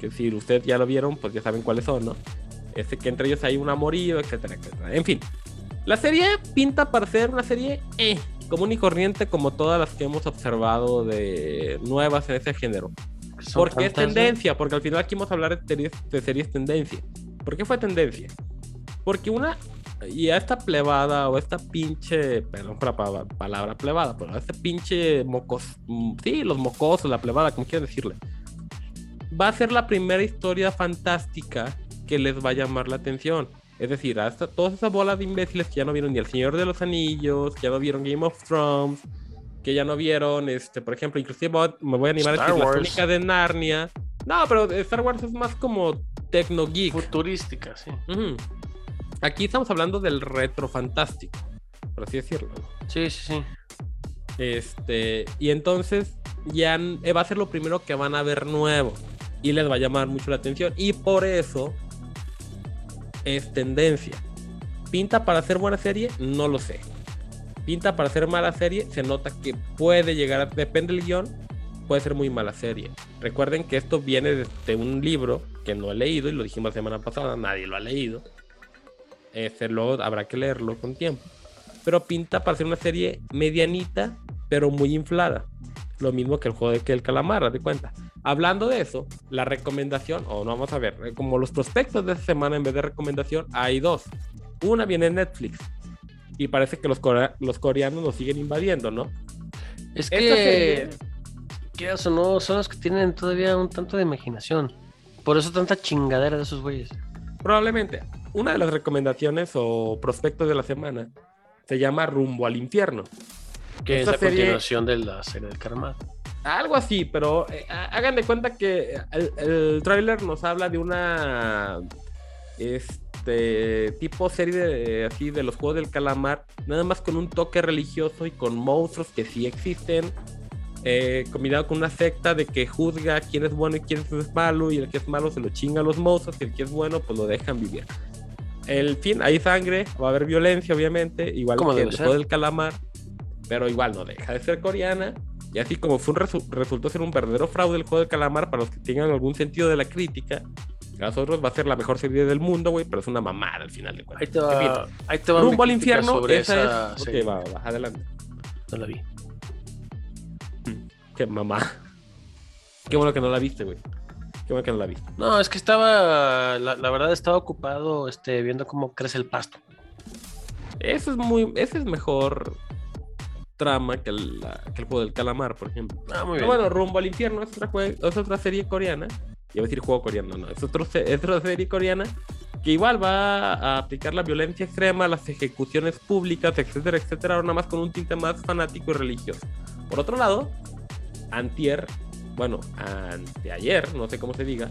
que si ustedes ya lo vieron, pues ya saben cuáles son, ¿no? Este que entre ellos hay un amorío, etcétera, etcétera. En fin, la serie pinta para ser una serie eh, común y corriente como todas las que hemos observado de nuevas en ese género. Son ¿Por qué es tendencia? Porque al final aquí vamos a hablar de series, de series tendencia. ¿Por qué fue tendencia? Porque una. Y a esta plebada o esta pinche. Perdón por la pa- palabra plebada, pero a este pinche mocos. Sí, los mocosos, la plebada, como quieran decirle. Va a ser la primera historia fantástica que les va a llamar la atención. Es decir, hasta todas esas bolas de imbéciles que ya no vieron ni El Señor de los Anillos, que ya no vieron Game of Thrones, que ya no vieron, este, por ejemplo, inclusive me voy a animar a decir la crónica de Narnia. No, pero Star Wars es más como tecno geek. Futurística, sí. Aquí estamos hablando del retro fantástico, por así decirlo. ¿no? Sí, sí, sí. Este, y entonces ya eh, va a ser lo primero que van a ver nuevo y les va a llamar mucho la atención y por eso es tendencia. ¿Pinta para hacer buena serie? No lo sé. ¿Pinta para hacer mala serie? Se nota que puede llegar a... Depende del guion, puede ser muy mala serie. Recuerden que esto viene de, un libro que no he leído y lo dijimos la semana pasada, nadie lo ha leído. Este, luego habrá que leerlo con tiempo. Pero pinta para ser una serie medianita, pero muy inflada. Lo mismo que el juego de que el calamar, de cuenta. Hablando de eso, la recomendación, o no vamos a ver, eh, como los prospectos de esta semana en vez de recomendación, hay dos. Una viene en Netflix. Y parece que los, corea- los coreanos nos siguen invadiendo, ¿no? Es que, serie- o no, son los que tienen todavía un tanto de imaginación. Por eso tanta chingadera de esos güeyes. Probablemente. Una de las recomendaciones o prospectos de la semana se llama Rumbo al Infierno. Que es la serie- continuación de la serie del Karma. Algo así, pero eh, ha- hagan de cuenta que el, el tráiler nos habla de una este tipo serie de, así de los juegos del calamar, nada más con un toque religioso y con monstruos que sí existen, eh, combinado con una secta de que juzga quién es bueno y quién es malo, y el que es malo se lo chinga a los monstruos, y el que es bueno pues lo dejan vivir. El fin, hay sangre, va a haber violencia, obviamente, igual que el juego del calamar, pero igual no deja de ser coreana. Y así como fue un resu- resultó ser un verdadero fraude el juego del calamar para los que tengan algún sentido de la crítica, a nosotros va a ser la mejor serie del mundo, güey, pero es una mamada al final de cuentas. Ahí te va, ahí te va Rumbo al infierno, sobre esa esa es. Ok, va, va, adelante. No la vi. Qué mamá. Qué bueno que no la viste, güey. Qué bueno que no la viste. No, es que estaba, la, la verdad estaba ocupado este, viendo cómo crece el pasto. Eso es muy. Ese es mejor trama que el, la- que el juego del calamar, por ejemplo. Ah, muy Pero bien. bueno, Rumbo al Infierno es otra, jue- es otra serie coreana. Iba a decir juego coreano, no. Es, otro, es otra serie coreana que igual va a aplicar la violencia extrema, las ejecuciones públicas, etcétera, etcétera, nada más con un tinte más fanático y religioso. Por otro lado, Antier, bueno, anteayer, no sé cómo se diga,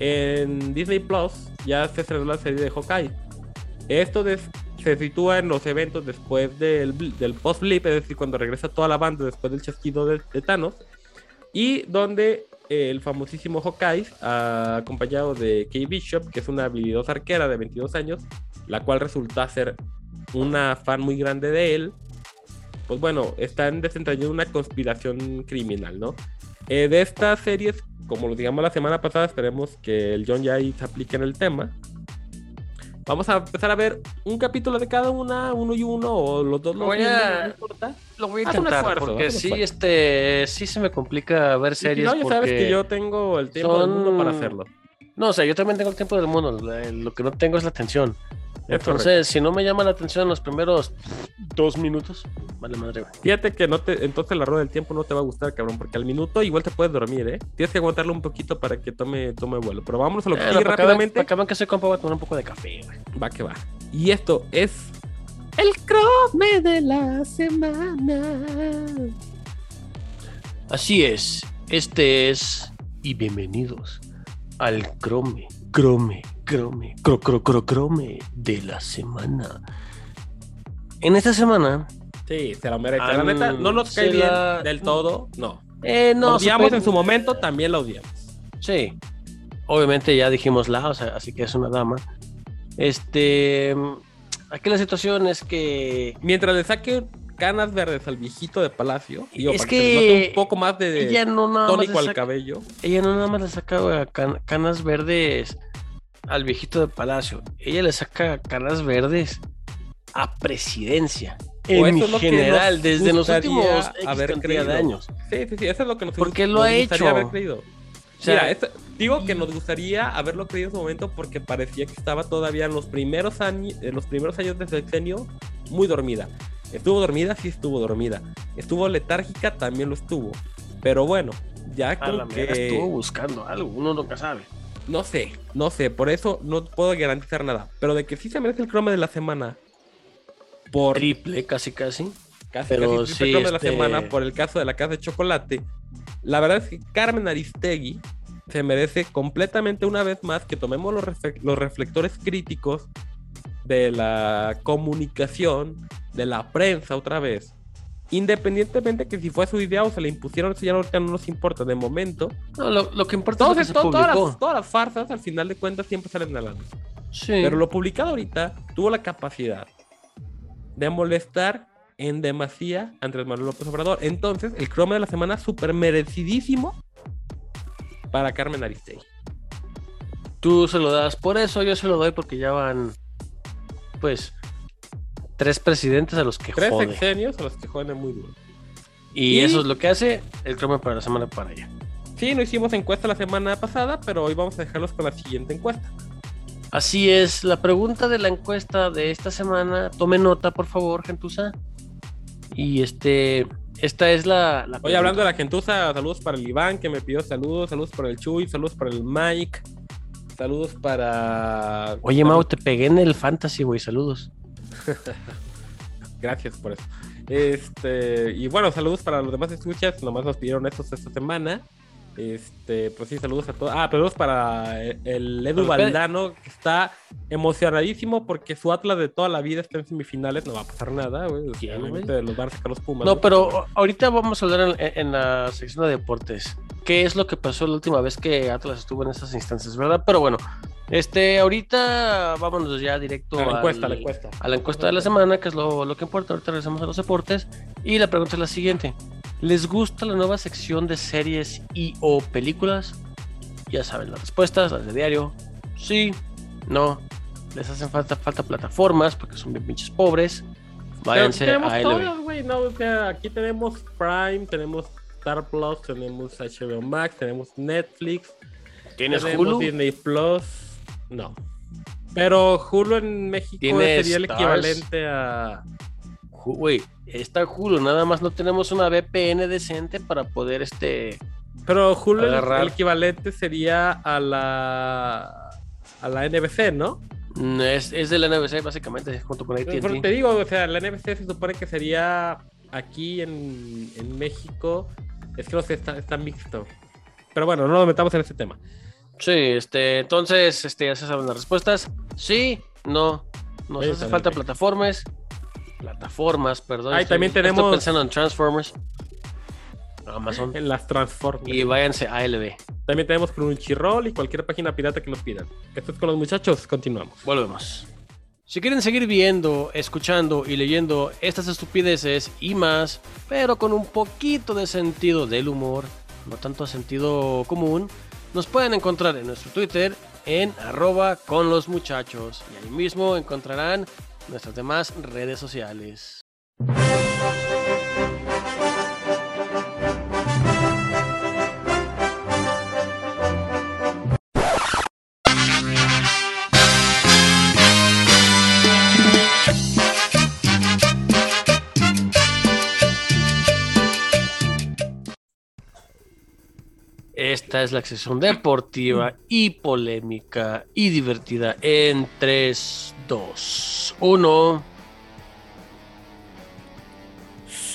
en Disney Plus ya se estrenó la serie de Hawkeye. Esto se sitúa en los eventos después del, del post-blip, es decir, cuando regresa toda la banda después del chasquido de, de Thanos, y donde el famosísimo Hawkeye, acompañado de Kay Bishop, que es una habilidosa arquera de 22 años, la cual resulta ser una fan muy grande de él. Pues bueno, están desentrañando una conspiración criminal, ¿no? Eh, de estas series, como lo digamos la semana pasada, esperemos que el John Jay se aplique en el tema. Vamos a empezar a ver un capítulo de cada una, uno y uno, o los dos. Voy los a- no importa. Lo voy a intentar esfuerzo, porque sí, esfuerzo. este, sí se me complica ver Y si series no, ya sabes que yo tengo el tiempo del son- mundo para hacerlo. no, o sea, yo también tengo el tiempo del mundo. Lo que no tengo es la atención. Es Entonces, si no me llama la atención en los primeros dos minutos, vale madre, güey. Fíjate que no te, entonces la rueda del tiempo no te va a gustar, cabrón, porque al minuto igual te puedes dormir, ¿eh? Tienes que aguantarlo un poquito para que tome, tome vuelo. Pero vámonos a lo que Eh, sigue rápidamente. para acabar que soy compa, voy a tomar un poco de café, güey. Va que va. Y esto es el crome de la semana. Así es, este es y bienvenidos al crome, crome, crome, cro, cro, cro, crome de la semana. En esta semana, Sí, se la merece. La neta, no nos cae bien la- del todo, no. eh, no, Lo odiamos super- en su momento, también la odiamos. Sí, obviamente ya dijimos la, o sea, así que es una dama. Este, aquí la situación es que Mientras le saque canas verdes al viejito de Palacio, digo, Es para que, que un poco más de ella no nada más tónico le al cabello. ella no nada más le saca can- canas verdes al viejito de Palacio, ella le saca canas verdes a presidencia. O En general, nos desde los últimos X haber cantidad creído. de años. Sí, sí, sí, eso es lo que nos Porque nos lo ha gustaría hecho. haber creído. O sea, Mira, esto- digo que nos gustaría haberlo creído en su momento porque parecía que estaba todavía en los primeros años, en los primeros años de sexenio muy dormida. Estuvo dormida, sí estuvo dormida. Estuvo letárgica, también lo estuvo. Pero bueno, ya mera que estuvo buscando algo, uno nunca sabe. No sé, no sé, por eso no puedo garantizar nada. Pero de que sí se merece el croma de la semana por Triple, casi, casi. casi, pero casi triple sí, croma de la este- semana por el caso de la casa de chocolate. La verdad es que Carmen Aristegui se merece completamente una vez más que tomemos los, los reflectores críticos de la comunicación, de la prensa otra vez. Independientemente que si fue su idea o se le impusieron, eso ya no nos importa. De momento, No, lo, lo que importa todos- es lo que se todas, publicó. las, todas las farsas al final de cuentas siempre salen a la luz. Sí. Pero lo publicado ahorita tuvo la capacidad de molestar en demasía a Andrés Manuel López Obrador. Entonces, el croma de la semana súper merecidísimo para Carmen Aristegui. Tú se lo das por eso, yo se lo doy porque ya van, pues, tres presidentes a los que Tres jode. sexenios a los que joden muy duro. Y, Y- eso es lo que hace el croma para la semana para allá. Sí, no hicimos encuesta la semana pasada, pero hoy vamos a dejarlos con la siguiente encuesta. Así es, la pregunta de la encuesta de esta semana, tome nota, por favor, Gentusa. Y este, esta es la. la Hoy hablando de la gentuza, saludos para el Iván que me pidió saludos, saludos para el Chuy, saludos para el Mike, saludos para... Oye, Mau, te pegué en el fantasy, güey, saludos. Gracias por eso. Este, y bueno, saludos para los demás escuchas, nomás nos pidieron estos esta semana. Este, pues sí, saludos a todos. Ah, saludos para el, Edu. Valdano, que está emocionadísimo porque su Atlas de toda la vida está en semifinales, no va a pasar nada, güey. ¿Quién, Obviamente los van a sacar los Pumas. No, pero ahorita vamos a hablar en, en la sección de deportes. ¿Qué es lo que pasó la última vez que Atlas estuvo en esas instancias, verdad? Pero bueno, este, ahorita vámonos ya directo A la encuesta, la encuesta. a la encuesta de la semana, que es lo, lo que importa. Ahorita regresamos a los deportes. Y la pregunta es la siguiente: ¿Les gusta la nueva sección de series y o películas? Ya saben las respuestas, las de diario. Sí, no. Les hacen falta, falta plataformas porque son bien pinches pobres. Pero Váyanse tenemos a todas, LB. güey, no, o sea, aquí tenemos Prime, tenemos Star Plus, tenemos HBO Max, tenemos Netflix, ¿Tienes tenemos Hulu? Disney Plus, no. Pero Hulu en México ¿Tienes sería el equivalente a... Güey, está Hulu, nada más no tenemos una VPN decente para poder este. Pero Hulu el- Agarrar. el equivalente sería a la... a la NBC, ¿no? mm, Es, es de la NBC básicamente, junto con Pero te AT&T. digo, o sea, la NBC se supone que sería aquí en, en México, es que no sé, está, está mixto. Pero bueno, no nos metamos en ese tema. Sí, este, entonces, este, ya se saben las respuestas. Sí, no. Nos Ahí hace falta plataformas. Plataformas, perdón. Ahí estoy- también estoy tenemos- pensando en Transformers. Amazon. en las Transformers. Y váyanse a LB. También tenemos Crunchyroll y cualquier página pirata que nos pidan. Esto es con los muchachos, continuamos. Volvemos. Si quieren seguir viendo, escuchando y leyendo estas estupideces y más, pero con un poquito de sentido del humor, no tanto sentido común, nos pueden encontrar en nuestro Twitter en arroba con los muchachos. Y ahí mismo encontrarán nuestras demás redes sociales. Esta es la sección deportiva y polémica y divertida en 3, 2, 1.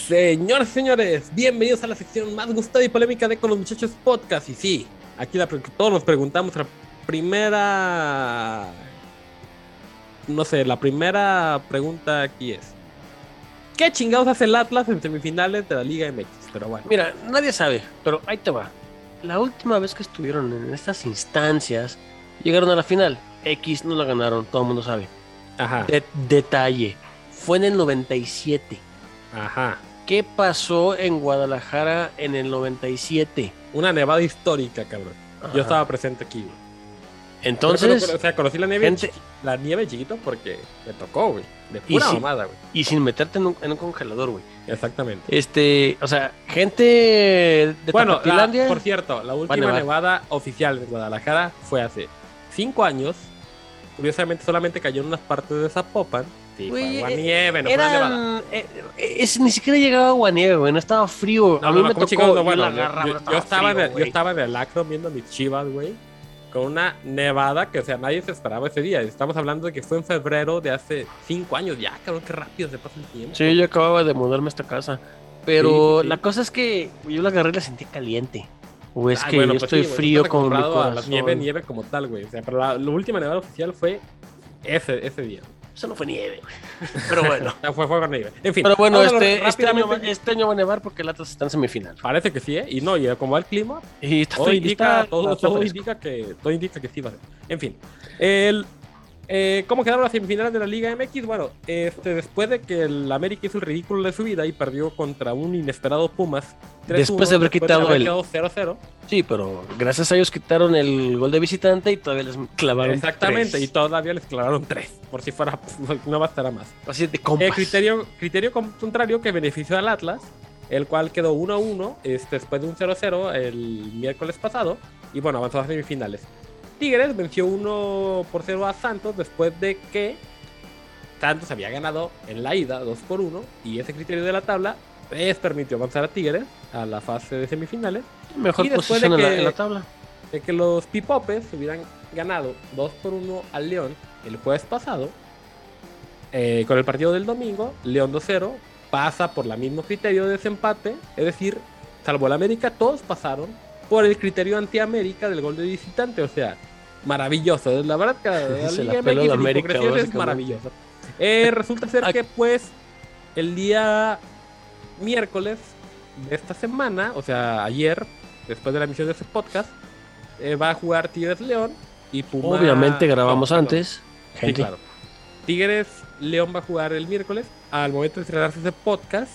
Señores, señores, bienvenidos a la sección más gustada y polémica de Con los Muchachos Podcast. Y sí, aquí la, todos nos preguntamos la primera... No sé, la primera pregunta aquí es... ¿Qué chingados hace el Atlas en semifinales de la Liga MX? Pero bueno. Mira, nadie sabe, pero ahí te va. La última vez que estuvieron en estas instancias, llegaron a la final. X no la ganaron, todo el mundo sabe. Ajá. De- detalle, fue en el 97. Ajá. ¿Qué pasó en Guadalajara en el 97? Una nevada histórica, cabrón. Ajá. Yo estaba presente aquí, güey. Entonces, o sea, conocí la nieve, gente- la nieve chiquito porque me tocó, güey. De pura sí. mamada, güey. y sin meterte en un, en un congelador, güey. Exactamente. Este, o sea, gente de Bueno, la- por cierto, la última nevada oficial de Guadalajara fue hace cinco años. Curiosamente, solamente cayó en unas partes de Zapopan. Sí, fue Güey, agua nieve, no fue una nevada. eran, eh, es- ni siquiera llegaba agua nieve, güey, no estaba frío. No, a mí no, me ¿cómo tocó ir bueno, la yo- garra, yo, estaba frío, en el, yo estaba en el acro viendo mis chivas, güey. Con una nevada que, o sea, nadie se esperaba ese día. Estamos hablando de que fue en febrero de hace cinco años. Ya, cabrón, qué rápido se pasa el tiempo. Sí, yo acababa de mudarme a esta casa. Pero Sí, sí. la cosa es que yo la agarré y la sentí caliente. O es Ay, que bueno, yo pues estoy sí, frío con mi acostumbrado a la corazón. nieve, nieve como tal, güey. O sea, pero la, la última nevada oficial fue ese, ese día. Eso no fue nieve, güey. Pero bueno. O sea, fue, fue con nieve. En fin. Pero bueno, este, este, año, va- rápidamente. este año va a nevar porque el Atlas está en semifinal. Parece que sí, ¿eh? Y no, y como va el clima, Y está todo indica, está- todo, está todo fresco. indica que, todo indica que sí va a ser. En fin. El, eh, ¿Cómo quedaron las semifinales de la Liga MX? Bueno, este, después de que el América hizo el ridículo de su vida y perdió contra un inesperado Pumas. 3-1, Después de haber quitado el- quedado 0-0. Sí, pero gracias a ellos quitaron el gol de visitante y todavía les clavaron Exactamente, tres. y todavía les clavaron 3. Por si fuera, no bastará más. Así de compas. El criterio, criterio contrario que benefició al Atlas, el cual quedó 1-1 este, después de un 0-0 el miércoles pasado. Y bueno, avanzó a semifinales. Tigres venció 1 por 0 a Santos después de que Santos había ganado en la ida 2 por 1. Y ese criterio de la tabla les permitió avanzar a Tigres a la fase de semifinales. Mejor y después posición de en, la, que- en la tabla. De que los Pipopes hubieran ganado 2 por 1 al León el jueves pasado. eh, con el partido del domingo, León 2-0 pasa por el mismo criterio de desempate, es decir, salvo el América, todos pasaron por el criterio anti-América del gol de visitante, o sea, maravilloso, la verdad que la Se peló América, es maravilloso. Eh, resulta ser que pues el día miércoles de esta semana, o sea, ayer, después de la emisión de este podcast, eh, va a jugar Tigres León y Puma. Obviamente grabamos antes. Sí, claro. Tigres León va a jugar el miércoles. Al momento de estrenarse ese podcast,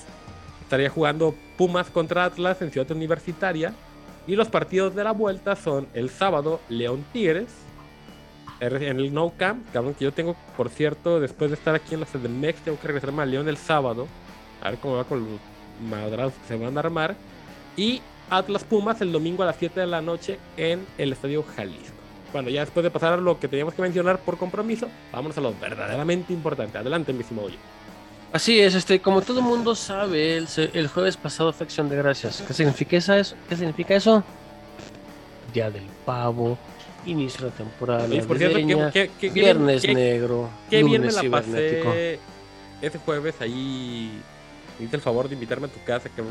estaría jugando Pumas contra Atlas en Ciudad Universitaria. Y los partidos de la vuelta son el sábado León Tigres. En el No Camp, cabrón, que yo tengo, por cierto, después de estar aquí en la CDMX, tengo que regresarme a León el sábado. A ver cómo va con los madrazos que se van a armar. Y Atlas Pumas el domingo a las 7 de la noche en el Estadio Jalisco. Bueno, ya después de pasar lo que teníamos que mencionar por compromiso, vámonos a lo verdaderamente importante. Adelante, mi estimado. Así es, este, como todo mundo sabe, el, el jueves pasado fue Acción de Gracias. ¿Qué significa eso? ¿Qué significa eso? Día del pavo, inicio de la temporada Oye, por cierto, ¿qué, qué, qué, Viernes Negro, qué bien me lunes la pasé ese jueves ahí. Hice el favor de invitarme a tu casa. Que,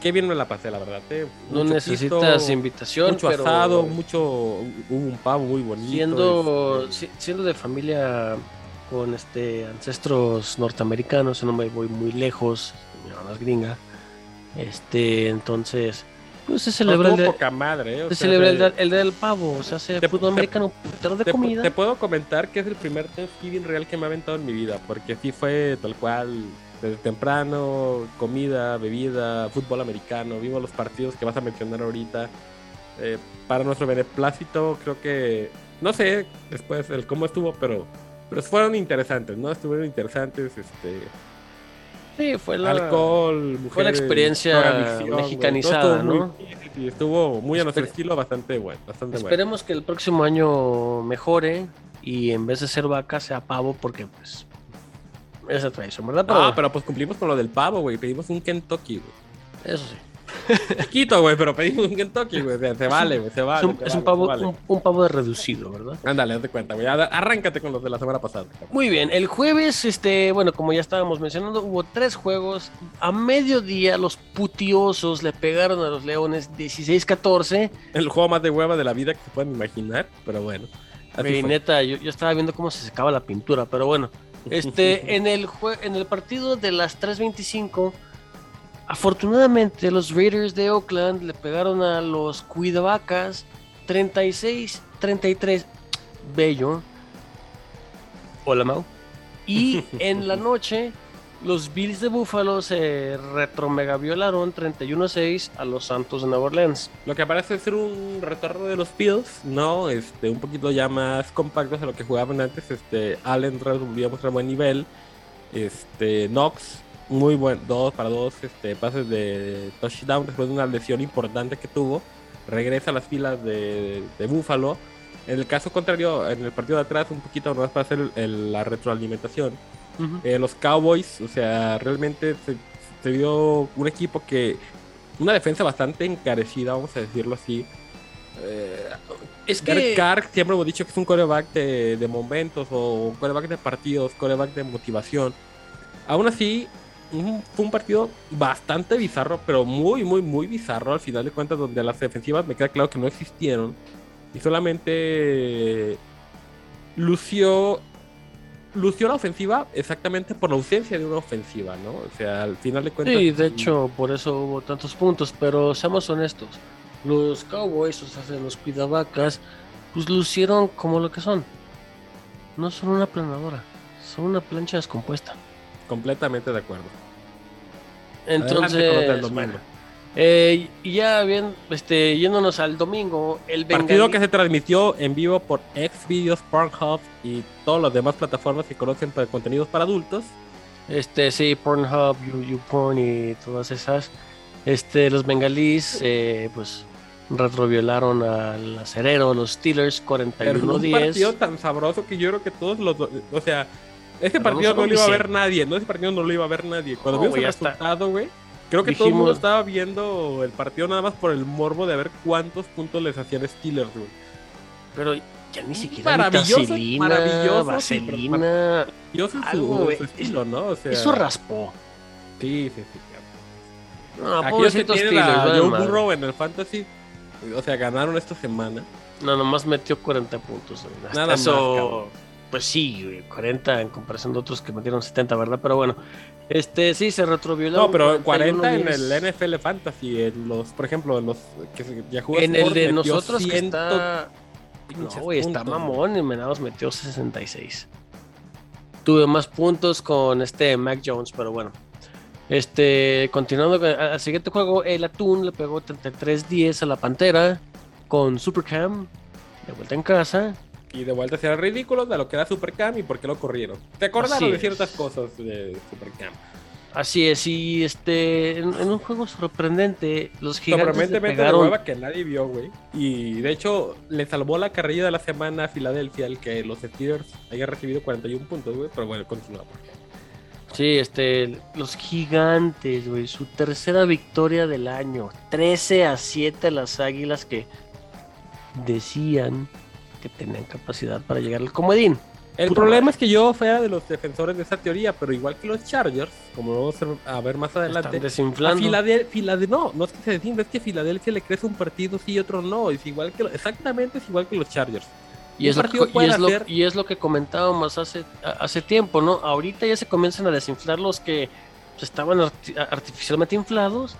qué bien me la pasé, la verdad. eh. No necesitas pisto, invitación, Mucho pero asado, mucho. Hubo un pavo muy bonito. siendo, este, si- siendo de familia con este ancestros norteamericanos, no me voy muy lejos, mi mamá es gringa. Este, entonces, pues se No, celebra el, de- poca madre, ¿eh? O se sea, celebra el, de- el del pavo, o sea, se Te- fútbol americano, putero de te, comida. te puedo comentar que es el primer Thanksgiving real que me ha aventado en mi vida, porque sí fue tal cual, desde temprano, comida, bebida, fútbol americano, vimos los partidos que vas a mencionar ahorita. Eh, para nuestro beneplácito, creo que, no sé después el cómo estuvo, pero, pero fueron interesantes, ¿no? Estuvieron interesantes, este, Sí, fue la... alcohol, mujeres, fue la experiencia mexicanizada, estuvo ¿no? muy- estuvo muy a nuestro estilo, bastante bueno, bastante bueno. Esperemos que el próximo año mejore y en vez de ser vaca sea pavo porque pues esa tradición, ¿verdad? Pero, Ah, pero pues cumplimos con lo del pavo, güey. Pedimos un Kentucky, güey. eso sí. Chiquito, güey, pero pedimos un Kentucky, güey. Se vale, güey, se Es vale. un, se es un pavo, vale. un, un pavo de reducido, ¿verdad? Ándale, de cuenta, güey. Ar- Arráncate con los de la semana pasada. Muy bien, el jueves, este, bueno, como ya estábamos mencionando, hubo tres juegos. A mediodía los putiosos le pegaron a los Leones 16-14. El juego más de hueva de la vida que se puedan imaginar, pero bueno. Fue. neta, yo, yo estaba viendo cómo se secaba la pintura, pero bueno. Este, en el jue- en el partido de las 3.25, afortunadamente los Raiders de Oakland le pegaron a los Cuidavacas 36-33. Bello. Hola, Mau. Y en la noche, los Bills de Buffalo se retromegaviolaron 31-6 a los Santos de Nueva Orleans. Lo que parece ser un retorno de los Bills, ¿no? Este, un poquito ya más compactos de lo que jugaban antes. Este, Allen volvió a mostrar buen nivel. Este, Knox, muy buen, dos para dos este, pases de touchdown después de una lesión importante que tuvo. Regresa a las filas de, de Buffalo. En el caso contrario, en el partido de atrás, un poquito más para hacer el- el- la retroalimentación. Eh, los Cowboys, o sea, realmente se, se vio un equipo que. Una defensa bastante encarecida, vamos a decirlo así. Eh, Es Derek Carr siempre hemos dicho que es un coreback de, de momentos o un coreback de partidos, coreback de motivación. Aún así, un- fue un partido bastante bizarro, pero muy, muy, muy bizarro al final de cuentas, donde las defensivas me queda claro que no existieron. Y solamente lució lució la ofensiva exactamente por la ausencia de una ofensiva, ¿no? O sea, al final de cuentas. Sí, de hecho, por eso hubo tantos puntos, pero seamos honestos. Los Cowboys, o sea, los cuidavacas, pues lucieron como lo que son. No son una planadora, son una plancha descompuesta. Completamente de acuerdo. Entonces, bueno, eh, y ya bien, este, yéndonos al domingo, el Partido Bengalí- que se transmitió en vivo por Xvideos, Pornhub y todas las demás plataformas que conocen para contenidos para adultos. Este, sí, Pornhub, You- YouPorn y todas esas. Este, los bengalíes, eh, pues, retroviolaron al acerero, los Steelers, Pero fue un partido 41-10. tan sabroso que yo creo que todos los. O sea, ese partido no lo iba a ver nadie. No, ese partido no lo iba a ver nadie. Cuando No, vimos el resultado, güey. Creo que todo el dijimos- mundo estaba viendo el partido nada más por el morbo de ver cuántos puntos les hacían Steelers, güey. Pero ya ni siquiera Maravilloso, vitacilina, maravilloso, vaselina. Su, Algo, güey. su estilo, ¿no? O sea, Eso raspó. Sí, sí, sí. No, que pobrecitos tienen Steelers, a vale Joe madre. Burrow en el fantasy, o sea, ganaron esta semana. No, nomás metió 40 puntos. Hasta Nada más, eso, cabrón. Pues sí, güey, 40 en comparación de otros que metieron 70, ¿verdad? Pero bueno, este sí se retrovioló. No, pero 40 en 41-10. el NFL Fantasy, en los, por ejemplo, en los que Yahoo En el de nosotros que 100 está. pinches No, güey, está mamón y Menados metió 66. Tuve más puntos con este Mac Jones, pero bueno. Este, continuando con al siguiente juego, el Atún le pegó 33-10 a la Pantera con Supercam de vuelta en casa. Y de vuelta hacia ridículos de lo que era Supercam y por qué lo corrieron. Te acordaron de ciertas cosas de Supercam. Así es, y este, en, en un juego sorprendente, los gigantes Sorprendentemente de pegaron. hueva que nadie vio, güey. Y de hecho, le salvó la carrilla de la semana a Filadelfia, el que los Steelers hayan recibido 41 puntos, güey. Pero bueno, continuamos. Sí, este, los gigantes, güey, su tercera victoria del año. 13 a 7 las águilas que decían que tenían capacidad para llegar al comodín. El Puta problema madre. es que yo fuera de los defensores de esa teoría, pero igual que los Chargers, como lo vamos a ver- más adelante, a desinflando. No, no es que se desinfla, es que Filadelfia le crece un partido sí y otro no, es igual que exactamente es igual que los Chargers. Y es, lo que, y, es lo, hacer- y es lo que comentábamos hace, hace tiempo, ¿no? Ahorita ya se comienzan a desinflar los que pues, estaban arti- artificialmente inflados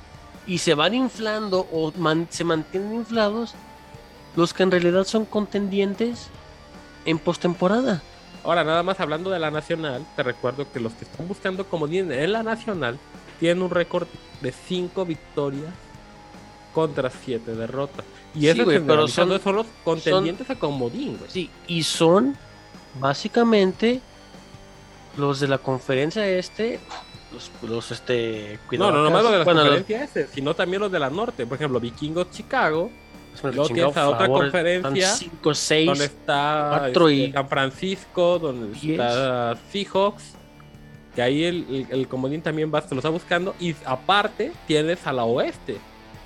y se van inflando o man- se mantienen inflados los que en realidad son contendientes en postemporada. Ahora, nada más hablando de la nacional, te recuerdo que los que están buscando comodín en la nacional tienen un récord de 5 victorias contra 7 derrotas. Y Sí, eso güey, es pero son- son los contendientes a comodín, güey. Sí, y son básicamente los de la conferencia este, los, los este, No, no, nomás los de la bueno, los- conferencia ese, sino también los de la norte. Por ejemplo, Vikingos Chicago, luego tienes a otra favor, conferencia donde está este, y- San Francisco, donde está Seahawks, que ahí el, el, el comodín también va, se lo está buscando. Y aparte tienes a la oeste,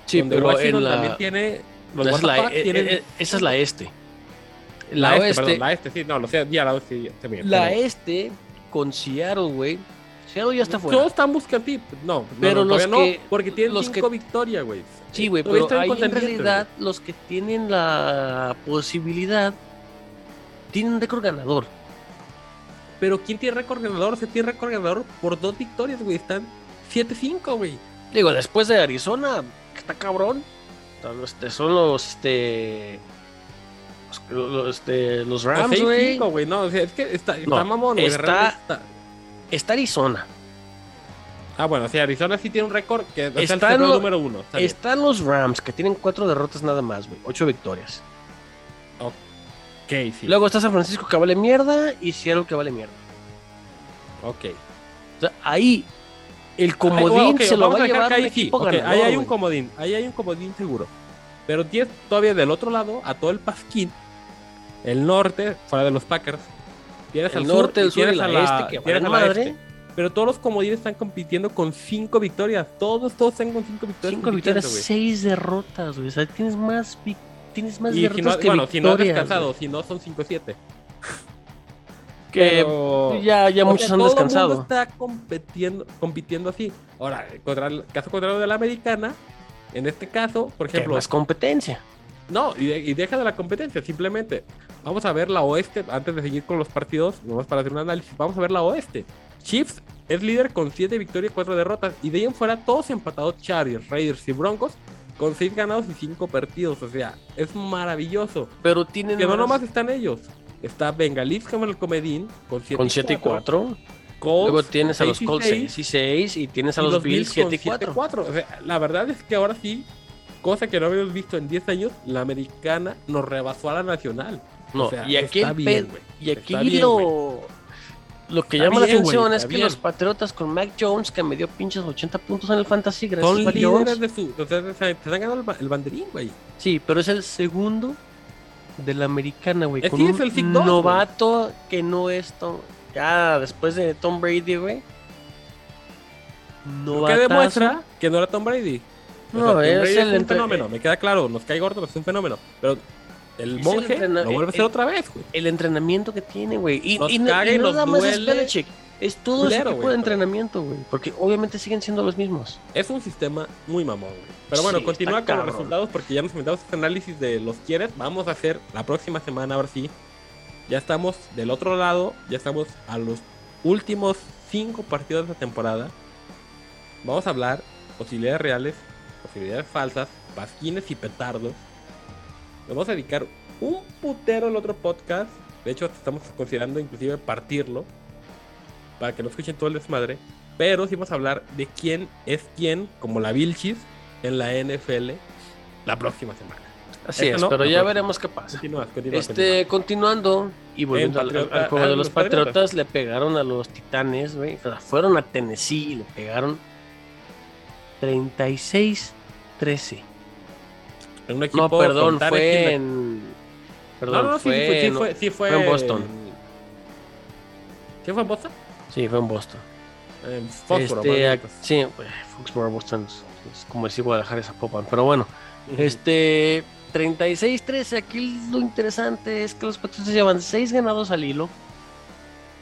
sí, donde pero Washington en la, también tiene... Los esa es la, Washington eh, tienen- eh, esa es la este. la, La, este, oeste, perdón, la este, sí, no, lo sé, ya la oeste, la pero- este con Seattle, güey. Seattle ya está fuera. Todos están buscando sí, no, Pero no, los que- porque tienen los cinco que- victorias, güey. Sí, güey, pero en realidad los que tienen la posibilidad tienen un récord ganador. Pero ¿quién tiene récord ganador? Se tiene récord ganador por dos victorias, güey. Están 7-5, güey. Digo, después de Arizona, que está cabrón. Son los- Este, son los, este, los, los, este, los Rams, güey. 6-5, güey. No, o sea, es que está, está No, mamón, está- está- Arizona. Ah, bueno, sí, Arizona sí tiene un récord que es el Está lo- número uno. está. Están los Rams, que tienen cuatro derrotas nada más, güey. Ocho victorias. Ok, sí. Luego está San Francisco, que vale mierda, y Seattle, que vale mierda. Ok. O sea, ahí el comodín Ay, ok, se lo va a llevar ahí sí, ganador, Ahí hay un comodín. Ahí hay un comodín seguro. Pero tienes todavía del otro lado a todo el Pasquín. El norte, fuera de los Packers. Tienes El al norte, sur, el y sur y la la este, que tienes a la madre. este. Pero todos los comodines están compitiendo con cinco victorias. Todos, todos están con cinco victorias. Cinco victorias, güey. seis derrotas, güey. O sea, tienes más, tienes más Y si derrotas no, que bueno, si no has victorias, descansado, si no son 5-7. Que Pero- ya, ya muchos han todo descansado. mundo está compitiendo, compitiendo así. Ahora, contra el caso contrario de la americana, en este caso, por ejemplo, más competencia. No, y, de- y deja de la competencia, simplemente vamos a ver la oeste, antes de seguir con los partidos, nomás para hacer un análisis, vamos a ver la oeste. Chiefs es líder con 7 victorias y 4 derrotas, y de ahí en fuera todos empatados Chargers, Raiders y Broncos con 6 ganados y 5 perdidos, o sea, es maravilloso. Pero tienen Que no más- nomás están ellos. Está Bengalis como el comedín con 7 con 7 y 4. Colts, Luego tienes a los y Colts seis, 6 y 6. Y tienes a y los, Bills 7 con y 4. 7-4. O sea, la verdad es que ahora sí, cosa que no habíamos visto en 10 años, la americana nos rebasó a la nacional. No, O sea, y aquí está bien. Y aquí bien, lo, lo que Está llama la atención es que bien. los Patriotas con Mac Jones, que me dio pinches 80 puntos en el Fantasy, gracias Son a líderes Jones. de su. O sea, se están ganando el, ba- el banderín, güey. Sí, pero es el segundo de la americana, güey. Es Con que un es el güey. novato que no es Tom. Ya después de Tom Brady, güey. Novatazo. demuestra que no era Tom Brady. O No, sea, Tom es el un entre- fenómeno, me queda claro, nos cae gordo, es un fenómeno. Pero el Es el monje entrena- lo vuelve a hacer el- otra vez, güey. El entrenamiento que tiene, güey. Y, Los y y no los nada más es. Belichick. Es todo ese Culero, tipo güey, de pero- entrenamiento, güey. Porque obviamente siguen siendo los mismos. Es un sistema muy mamón, güey. Pero bueno, Sí, continúa con los cabrón. resultados porque ya nos inventamos este análisis de los quieres. Vamos a hacer la próxima semana, ahora sí. Ya estamos del otro lado, ya estamos a los últimos cinco partidos de la temporada. Vamos a hablar posibilidades reales, posibilidades falsas, pasquines y petardos. Nos vamos a dedicar un putero al otro podcast. De hecho, estamos considerando inclusive partirlo para que no escuchen todo el desmadre. Pero sí vamos a hablar de quién es quién, como la Vilchis, en la NFL la próxima semana. Así es, pero ya veremos qué pasa. Este, continuando y volviendo al, a, de los, patriotas, le pegaron a los titanes, güey. Fueron a Tennessee y le pegaron 36 13. En un equipo no, perdón, fue en... en... Perdón, no, no, fue, sí, fue, no, fue, sí fue, fue, en Boston. ¿Sí fue en Boston? Sí, fue en Boston. En Foxborough. Este, pues. Sí, Foxborough, Boston, es, es como decir Guadalajara esa popa, pero bueno. Este 36-13, aquí lo interesante es que los Patriotas llevan 6 ganados al hilo.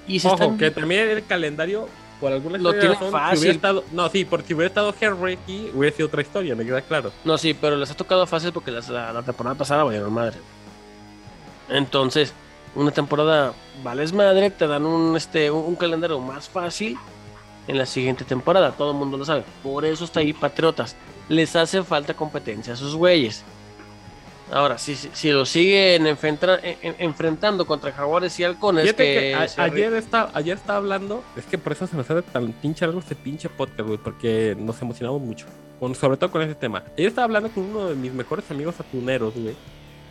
Y se Ojo, están... que también el calendario por alguna Lo si fácil. hubiera estado, no, sí, porque si hubiera estado Henry aquí, hubiera sido otra historia, me queda claro. No, sí, pero les ha tocado fácil porque las- la, la temporada pasada valieron madre. Entonces, una temporada vales madre, te dan un, este, un, un calendario más fácil en la siguiente temporada. Todo el mundo lo sabe. Por eso está ahí Patriotas. les hace falta competencia a sus güeyes. Ahora, si, si, si lo siguen enfrenta- en- en- enfrentando contra jaguares y halcones, que, que a- ayer, está, ayer estaba hablando, es que por eso se nos hace tan pinche largo este pinche podcast, güey, porque nos emocionamos mucho, con- sobre todo con ese tema. Ayer estaba hablando con uno de mis mejores amigos atuneros, güey,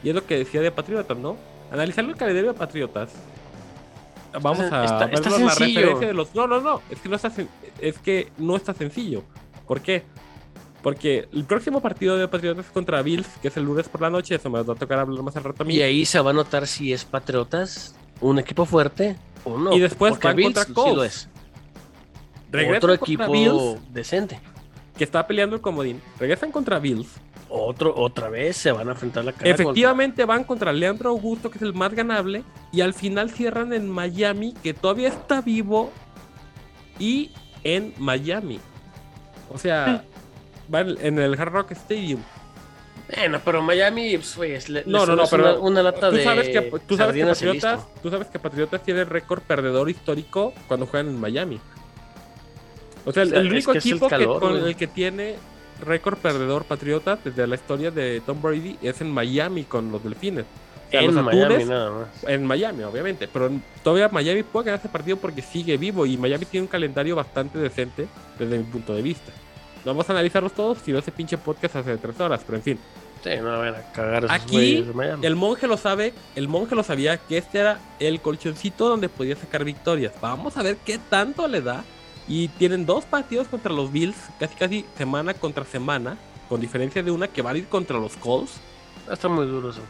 y es lo que decía de Patriotas, ¿no? Analizando el calendario de Patriotas, vamos a está- ver está la referencia de los... No, no, no, es que no está, sen- es que no está sencillo. ¿Por qué? Porque el próximo partido de Patriotas es contra Bills, que es el lunes por la noche, eso me va a tocar hablar más al rato a mí. Y ahí se va a notar si es Patriotas, un equipo fuerte o no. Y después Porque van Bills contra sí Colts. lo es. Regresan Otro contra equipo Bills, decente. que está peleando el comodín. Regresan contra Bills. Otro, otra vez se van a enfrentar la cara Efectivamente van contra Leandro Augusto, que es el más ganable, y al final cierran en Miami, que todavía está vivo, y en Miami. O sea, van en el Hard Rock Stadium. Bueno, pero Miami, pues, le- No, no, no, pero una, una lata tú de sabes que tú sabes que Patriotas, tú sabes que Patriotas tiene récord perdedor histórico cuando juegan en Miami. O sea, el, O sea, el es único que es el equipo que- con el que tiene récord perdedor Patriotas desde la historia de Tom Brady es en Miami con los Delfines. O sea, En los Miami Atunes- nada más. En Miami, obviamente, pero todavía Miami puede ganar ese partido porque sigue vivo y Miami tiene un calendario bastante decente desde mi punto de vista. Vamos a analizarlos todos, si no ese pinche podcast hace tres horas, pero en fin. Sí, no van a cagar esos Aquí. El monje lo sabe, el monje lo sabía que este era el colchoncito donde podía sacar victorias. Vamos a ver qué tanto le da. Y tienen dos partidos contra los Bills, casi casi semana contra semana, con diferencia de una que van a ir contra los Colts. Está muy duro eso.